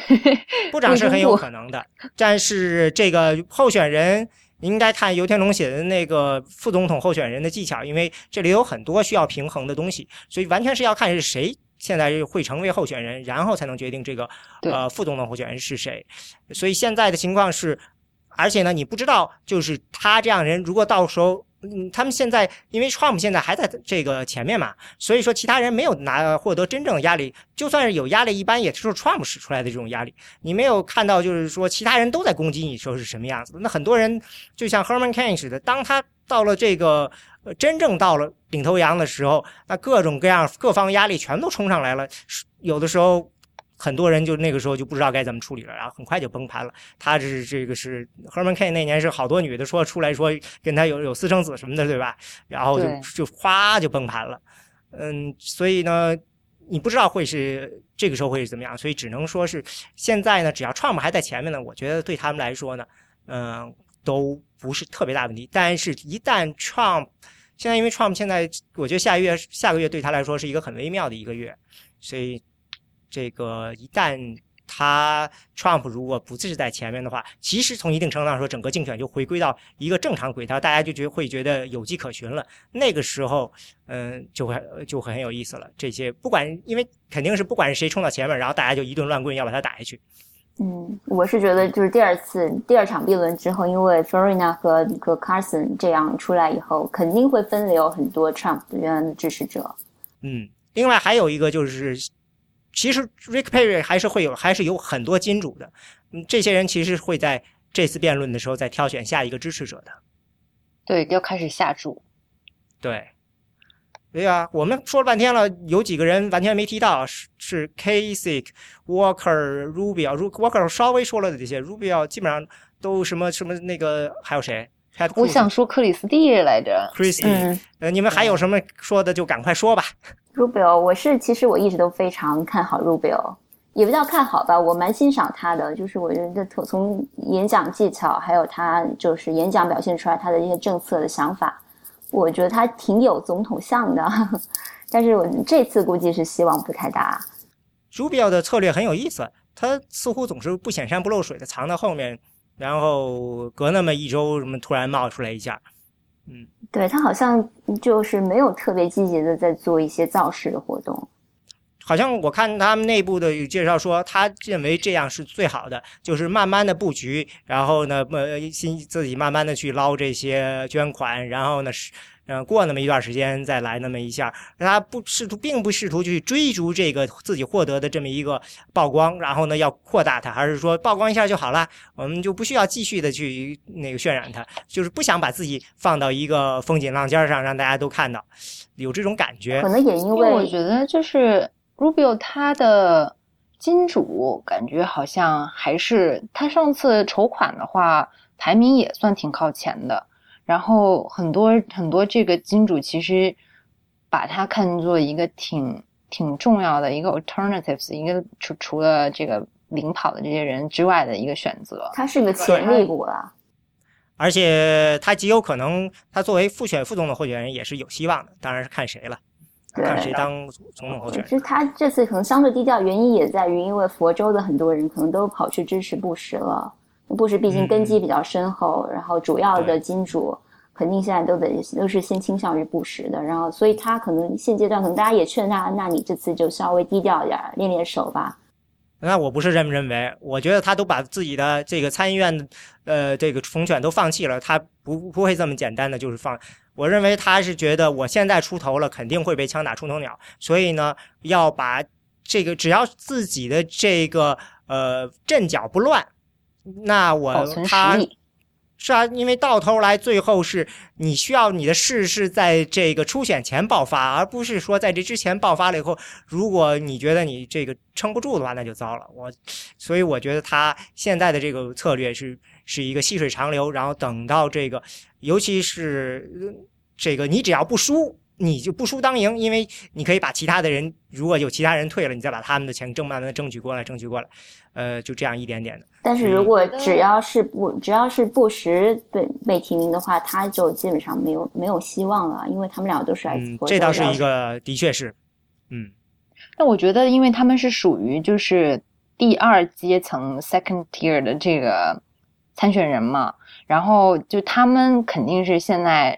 部长是很有可能的，但是这个候选人应该看游天龙写的那个副总统候选人的技巧，因为这里有很多需要平衡的东西，所以完全是要看是谁现在会成为候选人，然后才能决定这个呃副总统候选人是谁。所以现在的情况是，而且呢，你不知道就是他这样人，如果到时候。嗯，他们现在因为 Trump 现在还在这个前面嘛，所以说其他人没有拿获得真正的压力，就算是有压力，一般也是 Trump 使出来的这种压力。你没有看到，就是说其他人都在攻击你时候是什么样子？那很多人就像 Herman Cain 似的，当他到了这个真正到了领头羊的时候，那各种各样各方压力全都冲上来了，有的时候。很多人就那个时候就不知道该怎么处理了，然后很快就崩盘了。他是这个是 Herman K 那年是好多女的说出来说跟他有有私生子什么的，对吧？然后就就哗就崩盘了。嗯，所以呢，你不知道会是这个时候会是怎么样，所以只能说是现在呢，只要 Trump 还在前面呢，我觉得对他们来说呢，嗯，都不是特别大问题。但是，一旦 Trump 现在因为 Trump 现在，我觉得下月下个月对他来说是一个很微妙的一个月，所以。这个一旦他 Trump 如果不是在前面的话，其实从一定程度上说，整个竞选就回归到一个正常轨道，大家就觉会觉得有迹可循了。那个时候，嗯，就会就会很有意思了。这些不管，因为肯定是不管是谁冲到前面，然后大家就一顿乱棍要把他打下去。嗯，我是觉得就是第二次第二场辩论之后，因为 Florina 和和 Carson 这样出来以后，肯定会分流很多 Trump 的原来的支持者。嗯，另外还有一个就是。其实 Rick Perry 还是会有，还是有很多金主的。嗯，这些人其实会在这次辩论的时候再挑选下一个支持者的。对，要开始下注。对，对呀，我们说了半天了，有几个人完全没提到，是是 Kasich、Walker、Rubio。Walker 稍微说了的这些，Rubio 基本上都什么什么那个，还有谁？我想说克里斯蒂来着。Christie，呃，你们还有什么说的就赶快说吧。Rubio，我是其实我一直都非常看好 Rubio，也不叫看好吧，我蛮欣赏他的，就是我觉得从从演讲技巧，还有他就是演讲表现出来他的一些政策的想法，我觉得他挺有总统相的，但是我这次估计是希望不太大。Rubio 的策略很有意思，他似乎总是不显山不露水的藏在后面，然后隔那么一周什么突然冒出来一下，嗯，对他好像就是没有特别积极的在做一些造势的活动。好像我看他们内部的介绍说，他认为这样是最好的，就是慢慢的布局，然后呢，呃，新自己慢慢的去捞这些捐款，然后呢是，嗯，过那么一段时间再来那么一下，他不试图，并不试图去追逐这个自己获得的这么一个曝光，然后呢要扩大它，还是说曝光一下就好了，我们就不需要继续的去那个渲染它，就是不想把自己放到一个风景浪尖上，让大家都看到，有这种感觉。可能也因为我觉得就是。Rubio 他的金主感觉好像还是他上次筹款的话排名也算挺靠前的，然后很多很多这个金主其实把他看作一个挺挺重要的一个 alternatives，一个除除了这个领跑的这些人之外的一个选择。他是个潜力股啊，而且他极有可能他作为复选副总统候选人也是有希望的，当然是看谁了。看谁当总统候选人？其实他这次可能相对低调，原因也在于，因为佛州的很多人可能都跑去支持布什了。布什毕竟根基比较深厚，然后主要的金主肯定现在都得都是先倾向于布什的。然后，所以他可能现阶段可能大家也劝他，那你这次就稍微低调一点，练练手吧。那我不是这么认为，我觉得他都把自己的这个参议院的呃这个重选都放弃了，他不不会这么简单的就是放。我认为他是觉得我现在出头了，肯定会被枪打出头鸟，所以呢，要把这个只要自己的这个呃阵脚不乱，那我他是啊，因为到头来最后是你需要你的事是在这个初选前爆发，而不是说在这之前爆发了以后，如果你觉得你这个撑不住的话，那就糟了。我所以我觉得他现在的这个策略是是一个细水长流，然后等到这个，尤其是。这个你只要不输，你就不输当赢，因为你可以把其他的人，如果有其他人退了，你再把他们的钱正慢慢的争取过来，争取过来，呃，就这样一点点的。但是如果只要是不只要是布什被被提名的话，他就基本上没有没有希望了，因为他们俩都是来自这倒是一个，的确是，嗯。那我觉得，因为他们是属于就是第二阶层 （second tier） 的这个参选人嘛，然后就他们肯定是现在。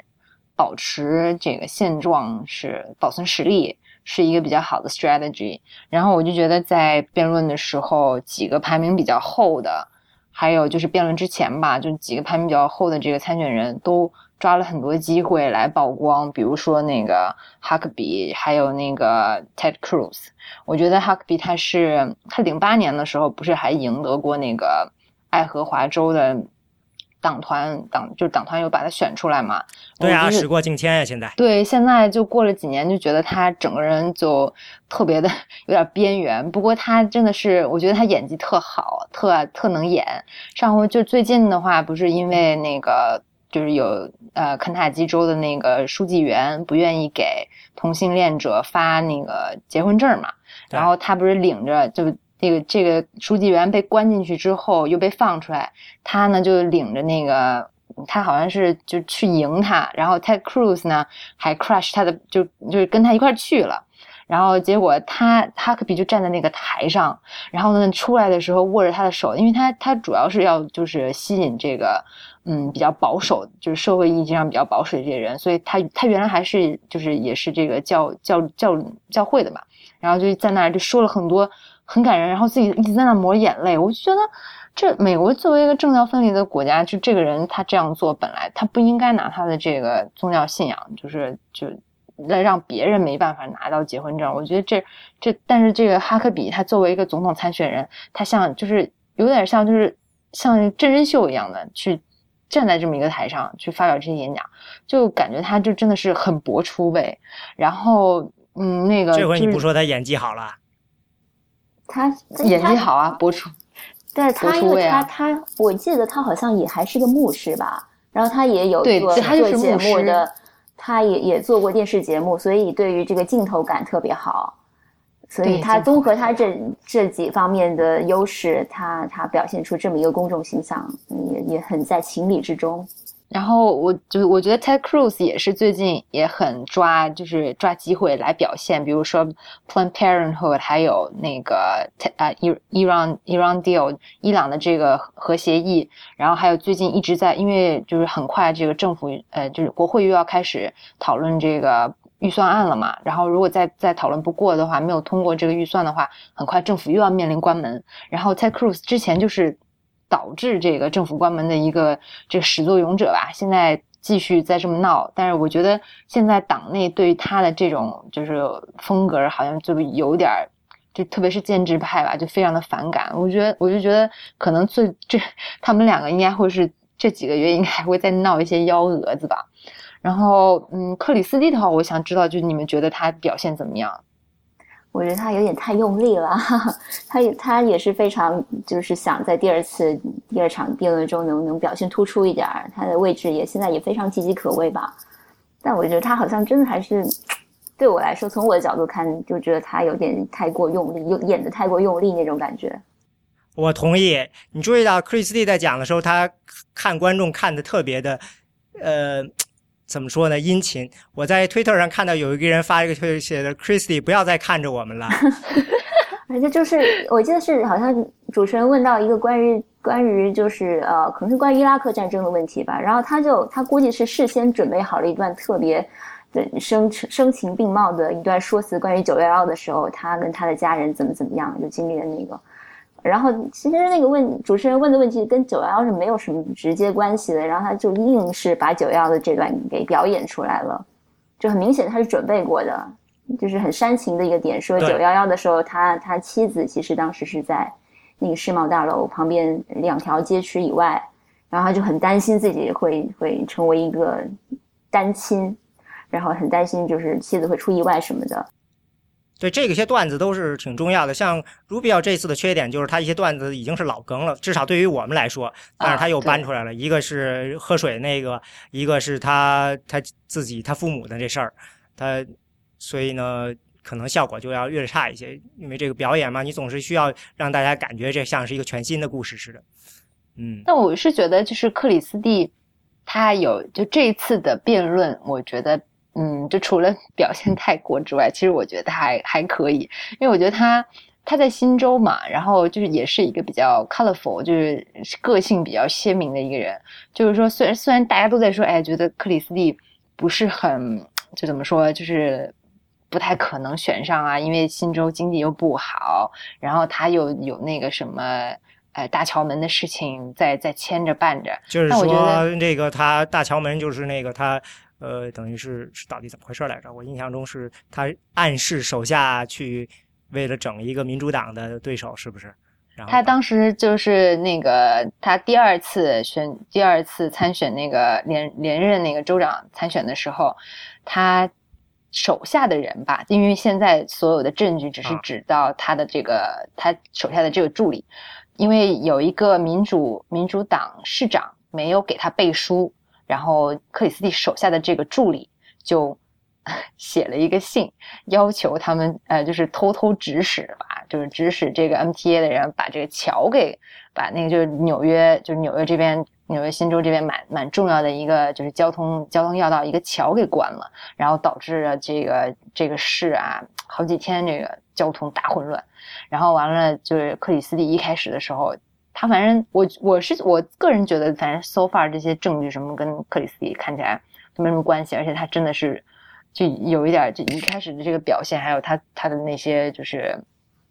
保持这个现状是保存实力是一个比较好的 strategy。然后我就觉得在辩论的时候，几个排名比较后的，还有就是辩论之前吧，就几个排名比较后的这个参选人都抓了很多机会来曝光。比如说那个哈克比，还有那个 Ted Cruz。我觉得哈克比他是他零八年的时候不是还赢得过那个爱荷华州的。党团党就是党团有把他选出来嘛？对啊，时过境迁呀，现在。对，现在就过了几年，就觉得他整个人就特别的有点边缘。不过他真的是，我觉得他演技特好，特特能演。上回就最近的话，不是因为那个就是有呃肯塔基州的那个书记员不愿意给同性恋者发那个结婚证嘛？然后他不是领着就。那个这个书记员被关进去之后又被放出来，他呢就领着那个他好像是就去迎他，然后 Ted Cruz 呢还 crush 他的就就是跟他一块去了，然后结果他哈克比就站在那个台上，然后呢出来的时候握着他的手，因为他他主要是要就是吸引这个嗯比较保守就是社会意义上比较保守的这些人，所以他他原来还是就是也是这个教教教教会的嘛，然后就在那儿就说了很多。很感人，然后自己一直在那抹眼泪，我就觉得，这美国作为一个政教分离的国家，就这个人他这样做，本来他不应该拿他的这个宗教信仰，就是就来让别人没办法拿到结婚证。我觉得这这，但是这个哈克比他作为一个总统参选人，他像就是有点像就是像真人秀一样的去站在这么一个台上去发表这些演讲，就感觉他就真的是很博出位。然后嗯，那个这回你不说他演技好了。他演技好啊，播出，但是他因为他他，我记得他好像也还是个牧师吧，然后他也有做做节目的，他也也做过电视节目，所以对于这个镜头感特别好，所以他综合他这这几方面的优势，他他表现出这么一个公众形象，也也很在情理之中。然后我就我觉得 Ted Cruz 也是最近也很抓，就是抓机会来表现，比如说 Planned Parenthood，还有那个呃伊伊朗伊朗 deal 伊朗的这个核协议，然后还有最近一直在，因为就是很快这个政府呃就是国会又要开始讨论这个预算案了嘛，然后如果再再讨论不过的话，没有通过这个预算的话，很快政府又要面临关门。然后 Ted Cruz 之前就是。导致这个政府关门的一个这个始作俑者吧，现在继续在这么闹，但是我觉得现在党内对他的这种就是风格好像就有点儿，就特别是建制派吧，就非常的反感。我觉得我就觉得可能最这他们两个应该会是这几个月应该还会再闹一些幺蛾子吧。然后嗯，克里斯蒂的话，我想知道就你们觉得他表现怎么样？我觉得他有点太用力了，哈 哈他也他也是非常就是想在第二次第二场辩论中能能表现突出一点儿，他的位置也现在也非常岌岌可危吧。但我觉得他好像真的还是对我来说，从我的角度看，就觉得他有点太过用力，有演的太过用力那种感觉。我同意，你注意到克里斯蒂在讲的时候，他看观众看的特别的，呃。怎么说呢？殷勤。我在推特上看到有一个人发一个推写的 “Christy，不要再看着我们了。”而且就是，我记得是好像主持人问到一个关于关于就是呃，可能是关于伊拉克战争的问题吧。然后他就他估计是事先准备好了一段特别的声声情并茂的一段说辞，关于九幺幺的时候，他跟他的家人怎么怎么样，就经历了那个。然后其实那个问主持人问的问题跟九幺幺是没有什么直接关系的，然后他就硬是把九幺幺的这段给表演出来了，就很明显他是准备过的，就是很煽情的一个点，说九幺幺的时候他他妻子其实当时是在那个世贸大楼旁边两条街区以外，然后他就很担心自己会会成为一个单亲，然后很担心就是妻子会出意外什么的。对这个些段子都是挺重要的，像 Rubio 这次的缺点就是他一些段子已经是老梗了，至少对于我们来说，但是他又搬出来了，一个是喝水那个，一个是他他自己他父母的这事儿，他所以呢，可能效果就要略差一些，因为这个表演嘛，你总是需要让大家感觉这像是一个全新的故事似的，嗯。但我是觉得，就是克里斯蒂他有就这一次的辩论，我觉得。嗯，就除了表现太过之外，其实我觉得他还还可以，因为我觉得他他在新州嘛，然后就是也是一个比较 colorful，就是个性比较鲜明的一个人。就是说，虽然虽然大家都在说，哎，觉得克里斯蒂不是很就怎么说，就是不太可能选上啊，因为新州经济又不好，然后他又有那个什么，哎，大桥门的事情在在牵着绊着。就是说，这个他大桥门就是那个他。呃，等于是是到底怎么回事来着？我印象中是他暗示手下去为了整一个民主党的对手，是不是？他当时就是那个他第二次选第二次参选那个连连任那个州长参选的时候，他手下的人吧，因为现在所有的证据只是指到他的这个他手下的这个助理，因为有一个民主民主党市长没有给他背书。然后克里斯蒂手下的这个助理就 写了一个信，要求他们呃，就是偷偷指使吧，就是指使这个 MTA 的人把这个桥给把那个就是纽约就是纽约这边纽约新州这边蛮蛮重要的一个就是交通交通要道一个桥给关了，然后导致了这个这个市啊好几天这个交通大混乱，然后完了就是克里斯蒂一开始的时候。他反正我我是我个人觉得，反正 so far 这些证据什么跟克里斯蒂看起来没什么关系，而且他真的是就有一点，就一开始的这个表现，还有他他的那些就是。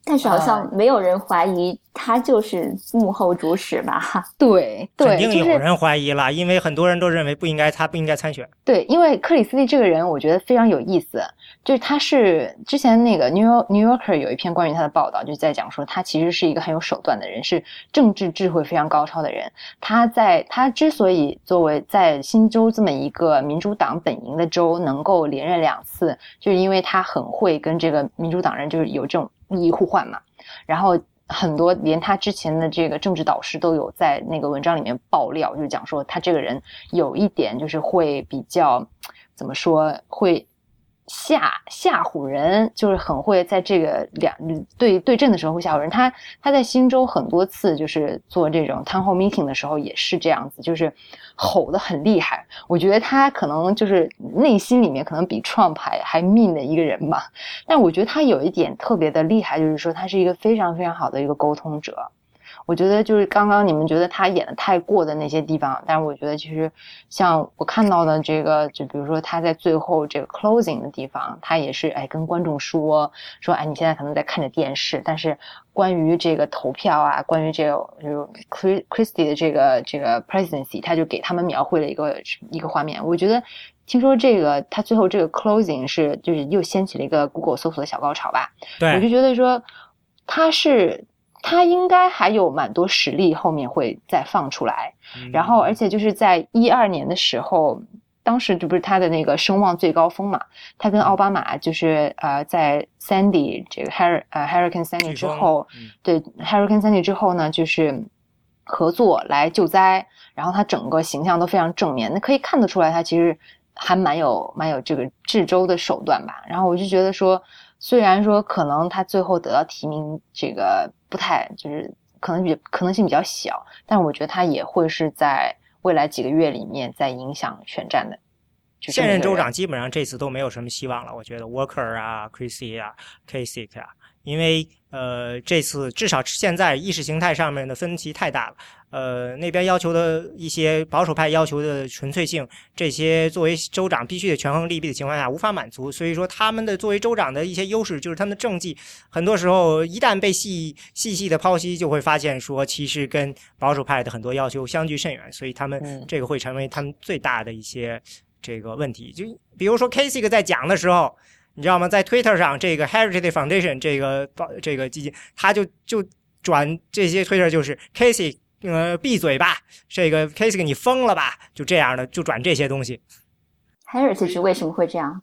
但是好像没有人怀疑他就是幕后主使吧？对，肯定有人怀疑了，因为很多人都认为不应该，他不应该参选。对，因为克里斯蒂这个人，我觉得非常有意思，就是他是之前那个 New York New Yorker 有一篇关于他的报道，就在讲说他其实是一个很有手段的人，是政治智慧非常高超的人。他在他之所以作为在新州这么一个民主党本营的州能够连任两次，就是因为他很会跟这个民主党人就是有这种。利益互换嘛，然后很多连他之前的这个政治导师都有在那个文章里面爆料，就是讲说他这个人有一点就是会比较怎么说，会吓吓唬人，就是很会在这个两对对阵的时候会吓唬人。他他在新州很多次就是做这种 town hall meeting 的时候也是这样子，就是吼的很厉害。我觉得他可能就是内心里面可能比 Trump 还还 mean 的一个人吧。但我觉得他有一点特别的厉害，就是说他是一个非常非常好的一个沟通者。我觉得就是刚刚你们觉得他演的太过的那些地方，但是我觉得其实像我看到的这个，就比如说他在最后这个 closing 的地方，他也是哎跟观众说说哎你现在可能在看着电视，但是关于这个投票啊，关于这个就 Christie 的这个这个 presidency，他就给他们描绘了一个一个画面。我觉得听说这个他最后这个 closing 是就是又掀起了一个 Google 搜索的小高潮吧？对，我就觉得说他是。他应该还有蛮多实力，后面会再放出来。然后，而且就是在一二年的时候，当时就不是他的那个声望最高峰嘛？他跟奥巴马就是呃，在 Sandy 这个 Har 呃 Hurricane Sandy 之后，对 Hurricane Sandy 之后呢，就是合作来救灾。然后他整个形象都非常正面，那可以看得出来，他其实还蛮有蛮有这个治州的手段吧。然后我就觉得说。虽然说可能他最后得到提名，这个不太就是可能比可能性比较小，但我觉得他也会是在未来几个月里面在影响选战的。现任州长基本上这次都没有什么希望了，我觉得 Walker 啊、Christie 啊、Kasich 啊。因为呃，这次至少现在意识形态上面的分歧太大了。呃，那边要求的一些保守派要求的纯粹性，这些作为州长必须得权衡利弊的情况下无法满足。所以说，他们的作为州长的一些优势，就是他们的政绩，很多时候一旦被细细细的剖析，就会发现说，其实跟保守派的很多要求相距甚远。所以他们这个会成为他们最大的一些这个问题。就比如说 Kasich 在讲的时候。你知道吗？在 Twitter 上，这个 Heritage Foundation 这个这个基金，他就就转这些 Twitter 就是 Casey，呃，闭嘴吧，这个 Casey 你疯了吧？就这样的，就转这些东西。Heritage 为什么会这样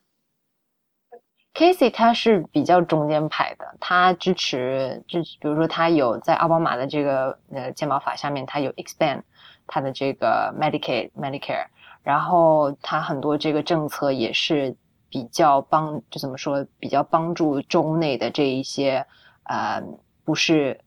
？Casey 他是比较中间派的，他支持，就比如说他有在奥巴马的这个呃健保法下面，他有 expand 他的这个 Medicaid Medicare，然后他很多这个政策也是。比较帮就怎么说？比较帮助州内的这一些呃，不是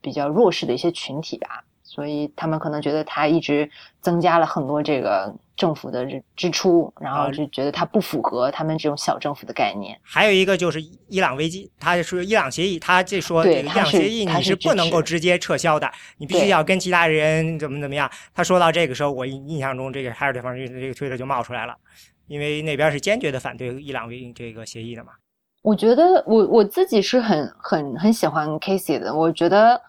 比较弱势的一些群体吧，所以他们可能觉得他一直增加了很多这个政府的支出，然后就觉得他不符合他们这种小政府的概念。还有一个就是伊朗危机，他说伊朗协议，他这说这个伊朗协议你是不能够直接撤销的，你必须要跟其他人怎么怎么样。他说到这个时候，我印象中这个海尔对方这个推特就冒出来了。因为那边是坚决的反对伊朗这个协议的嘛。我觉得我我自己是很很很喜欢 Casey 的。我觉得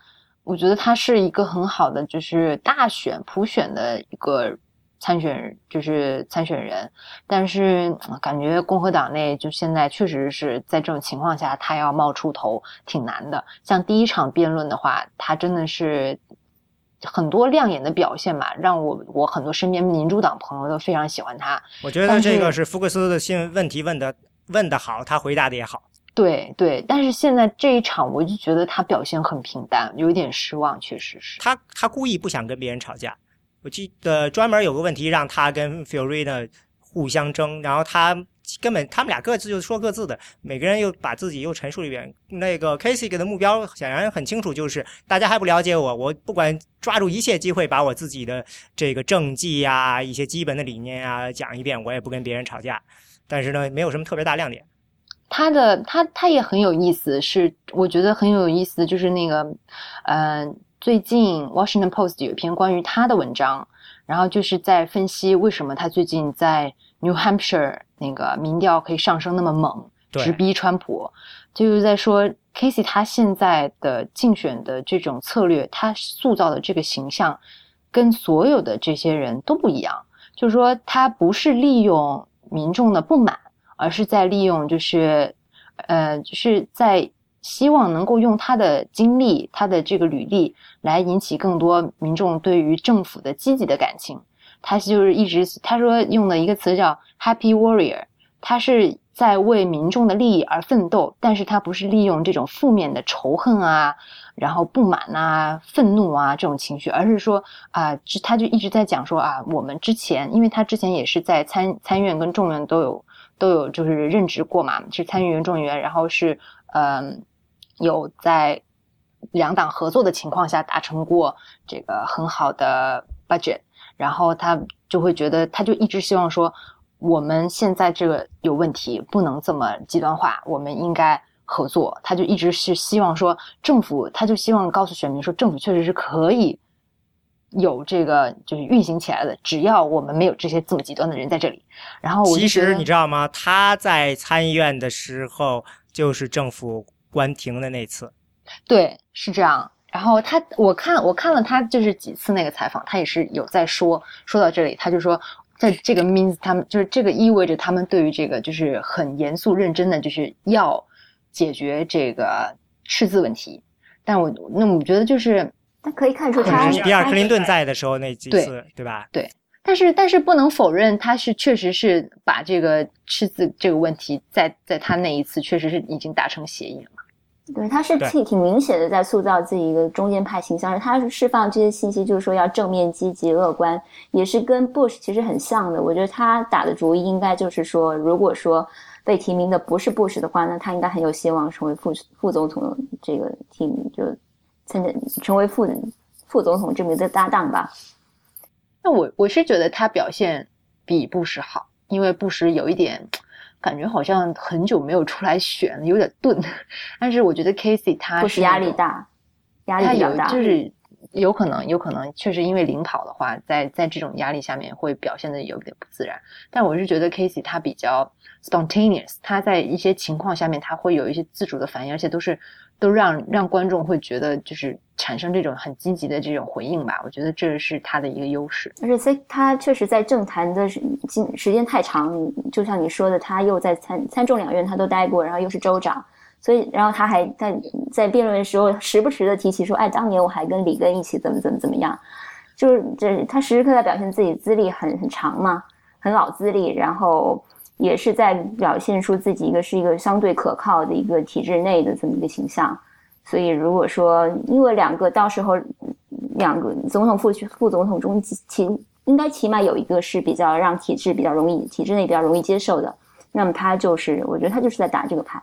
我觉得他是一个很好的就是大选普选的一个参选就是参选人。但是感觉共和党内就现在确实是在这种情况下，他要冒出头挺难的。像第一场辩论的话，他真的是。很多亮眼的表现嘛，让我我很多身边民主党朋友都非常喜欢他。我觉得这个是福克斯的新闻问题问的问的好，他回答的也好。对对，但是现在这一场我就觉得他表现很平淡，有点失望，确实是。他他故意不想跟别人吵架，我记得专门有个问题让他跟 f i o r i n a 互相争，然后他。根本他们俩各自就说各自的，每个人又把自己又陈述一遍。那个 Casey 给的目标显然很清楚，就是大家还不了解我，我不管抓住一切机会把我自己的这个政绩呀、一些基本的理念啊讲一遍，我也不跟别人吵架。但是呢，没有什么特别大亮点。他的他他也很有意思，是我觉得很有意思，就是那个，嗯，最近 Washington Post 有一篇关于他的文章，然后就是在分析为什么他最近在 New Hampshire。那个民调可以上升那么猛，直逼川普，就是在说 Casey 他现在的竞选的这种策略，他塑造的这个形象，跟所有的这些人都不一样。就是说，他不是利用民众的不满，而是在利用，就是呃，就是在希望能够用他的经历、他的这个履历来引起更多民众对于政府的积极的感情。他就是一直他说用的一个词叫 Happy Warrior，他是在为民众的利益而奋斗，但是他不是利用这种负面的仇恨啊，然后不满啊、愤怒啊这种情绪，而是说啊，他就一直在讲说啊，我们之前，因为他之前也是在参参院跟众院都有都有就是任职过嘛，是参议员、众议员，然后是嗯有在两党合作的情况下达成过这个很好的 budget，然后他就会觉得，他就一直希望说，我们现在这个有问题，不能这么极端化，我们应该合作。他就一直是希望说，政府他就希望告诉选民说，政府确实是可以有这个就是运行起来的，只要我们没有这些这么极端的人在这里。然后我其实你知道吗？他在参议院的时候，就是政府关停的那次。对，是这样。然后他，我看我看了他就是几次那个采访，他也是有在说。说到这里，他就说，在这个 means 他们就是这个意味着他们对于这个就是很严肃认真的，就是要解决这个赤字问题。但我那我觉得就是他可以看出他比尔克林顿在的时候那几次，对吧？对。但是但是不能否认，他是确实是把这个赤字这个问题在在他那一次确实是已经达成协议了。对，他是挺挺明显的在塑造自己一个中间派形象，他释放这些信息，就是说要正面、积极、乐观，也是跟 Bush 其实很像的。我觉得他打的主意应该就是说，如果说被提名的不是 Bush 的话，那他应该很有希望成为副副总统这个提名，就参加成为副副总统这么一个搭档吧。那我我是觉得他表现比布什好，因为布什有一点。感觉好像很久没有出来选，有点钝。但是我觉得 Casey 他是压力大，压力比较大，就是有可能，有可能确实因为领跑的话，在在这种压力下面会表现的有点不自然。但我是觉得 Casey 他比较 spontaneous，他在一些情况下面他会有一些自主的反应，而且都是。都让让观众会觉得就是产生这种很积极的这种回应吧，我觉得这是他的一个优势。而且他确实在政坛的时时间太长，就像你说的，他又在参参众两院他都待过，然后又是州长，所以然后他还在在辩论的时候时不时的提起说，哎，当年我还跟里根一起怎么怎么怎么样，就是这他时时刻在表现自己资历很很长嘛，很老资历，然后。也是在表现出自己一个是一个相对可靠的一个体制内的这么一个形象，所以如果说因为两个到时候两个总统副副总统中起应该起码有一个是比较让体制比较容易体制内比较容易接受的，那么他就是我觉得他就是在打这个牌，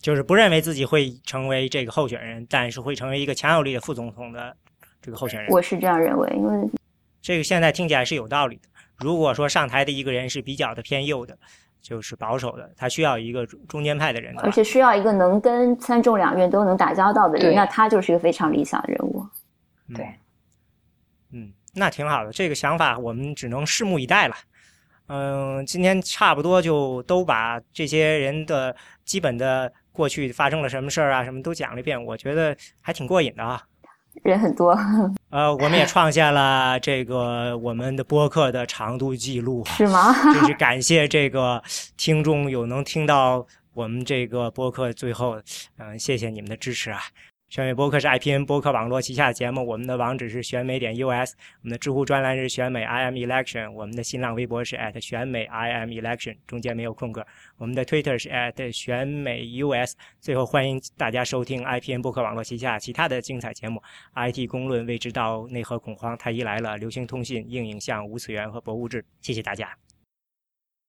就是不认为自己会成为这个候选人，但是会成为一个强有力的副总统的这个候选人。我是这样认为，因为这个现在听起来是有道理的。如果说上台的一个人是比较的偏右的，就是保守的，他需要一个中间派的人，而且需要一个能跟参众两院都能打交道的人，那他就是一个非常理想的人物。对，嗯，那挺好的，这个想法我们只能拭目以待了。嗯，今天差不多就都把这些人的基本的过去发生了什么事儿啊，什么都讲了一遍，我觉得还挺过瘾的啊。人很多，呃，我们也创下了这个我们的播客的长度记录，是吗？就是感谢这个听众有能听到我们这个播客最后，嗯，谢谢你们的支持啊。选美播客是 IPN 播客网络旗下的节目，我们的网址是选美点 US，我们的知乎专栏是选美 IM Election，我们的新浪微博是 at 选美 IM Election，中间没有空格。我们的 Twitter 是 at 选美 US。最后欢迎大家收听 IPN 播客网络旗下其他的精彩节目：IT 公论、未知道、内核恐慌、太医来了、流行通信、硬影像、无次元和博物志。谢谢大家。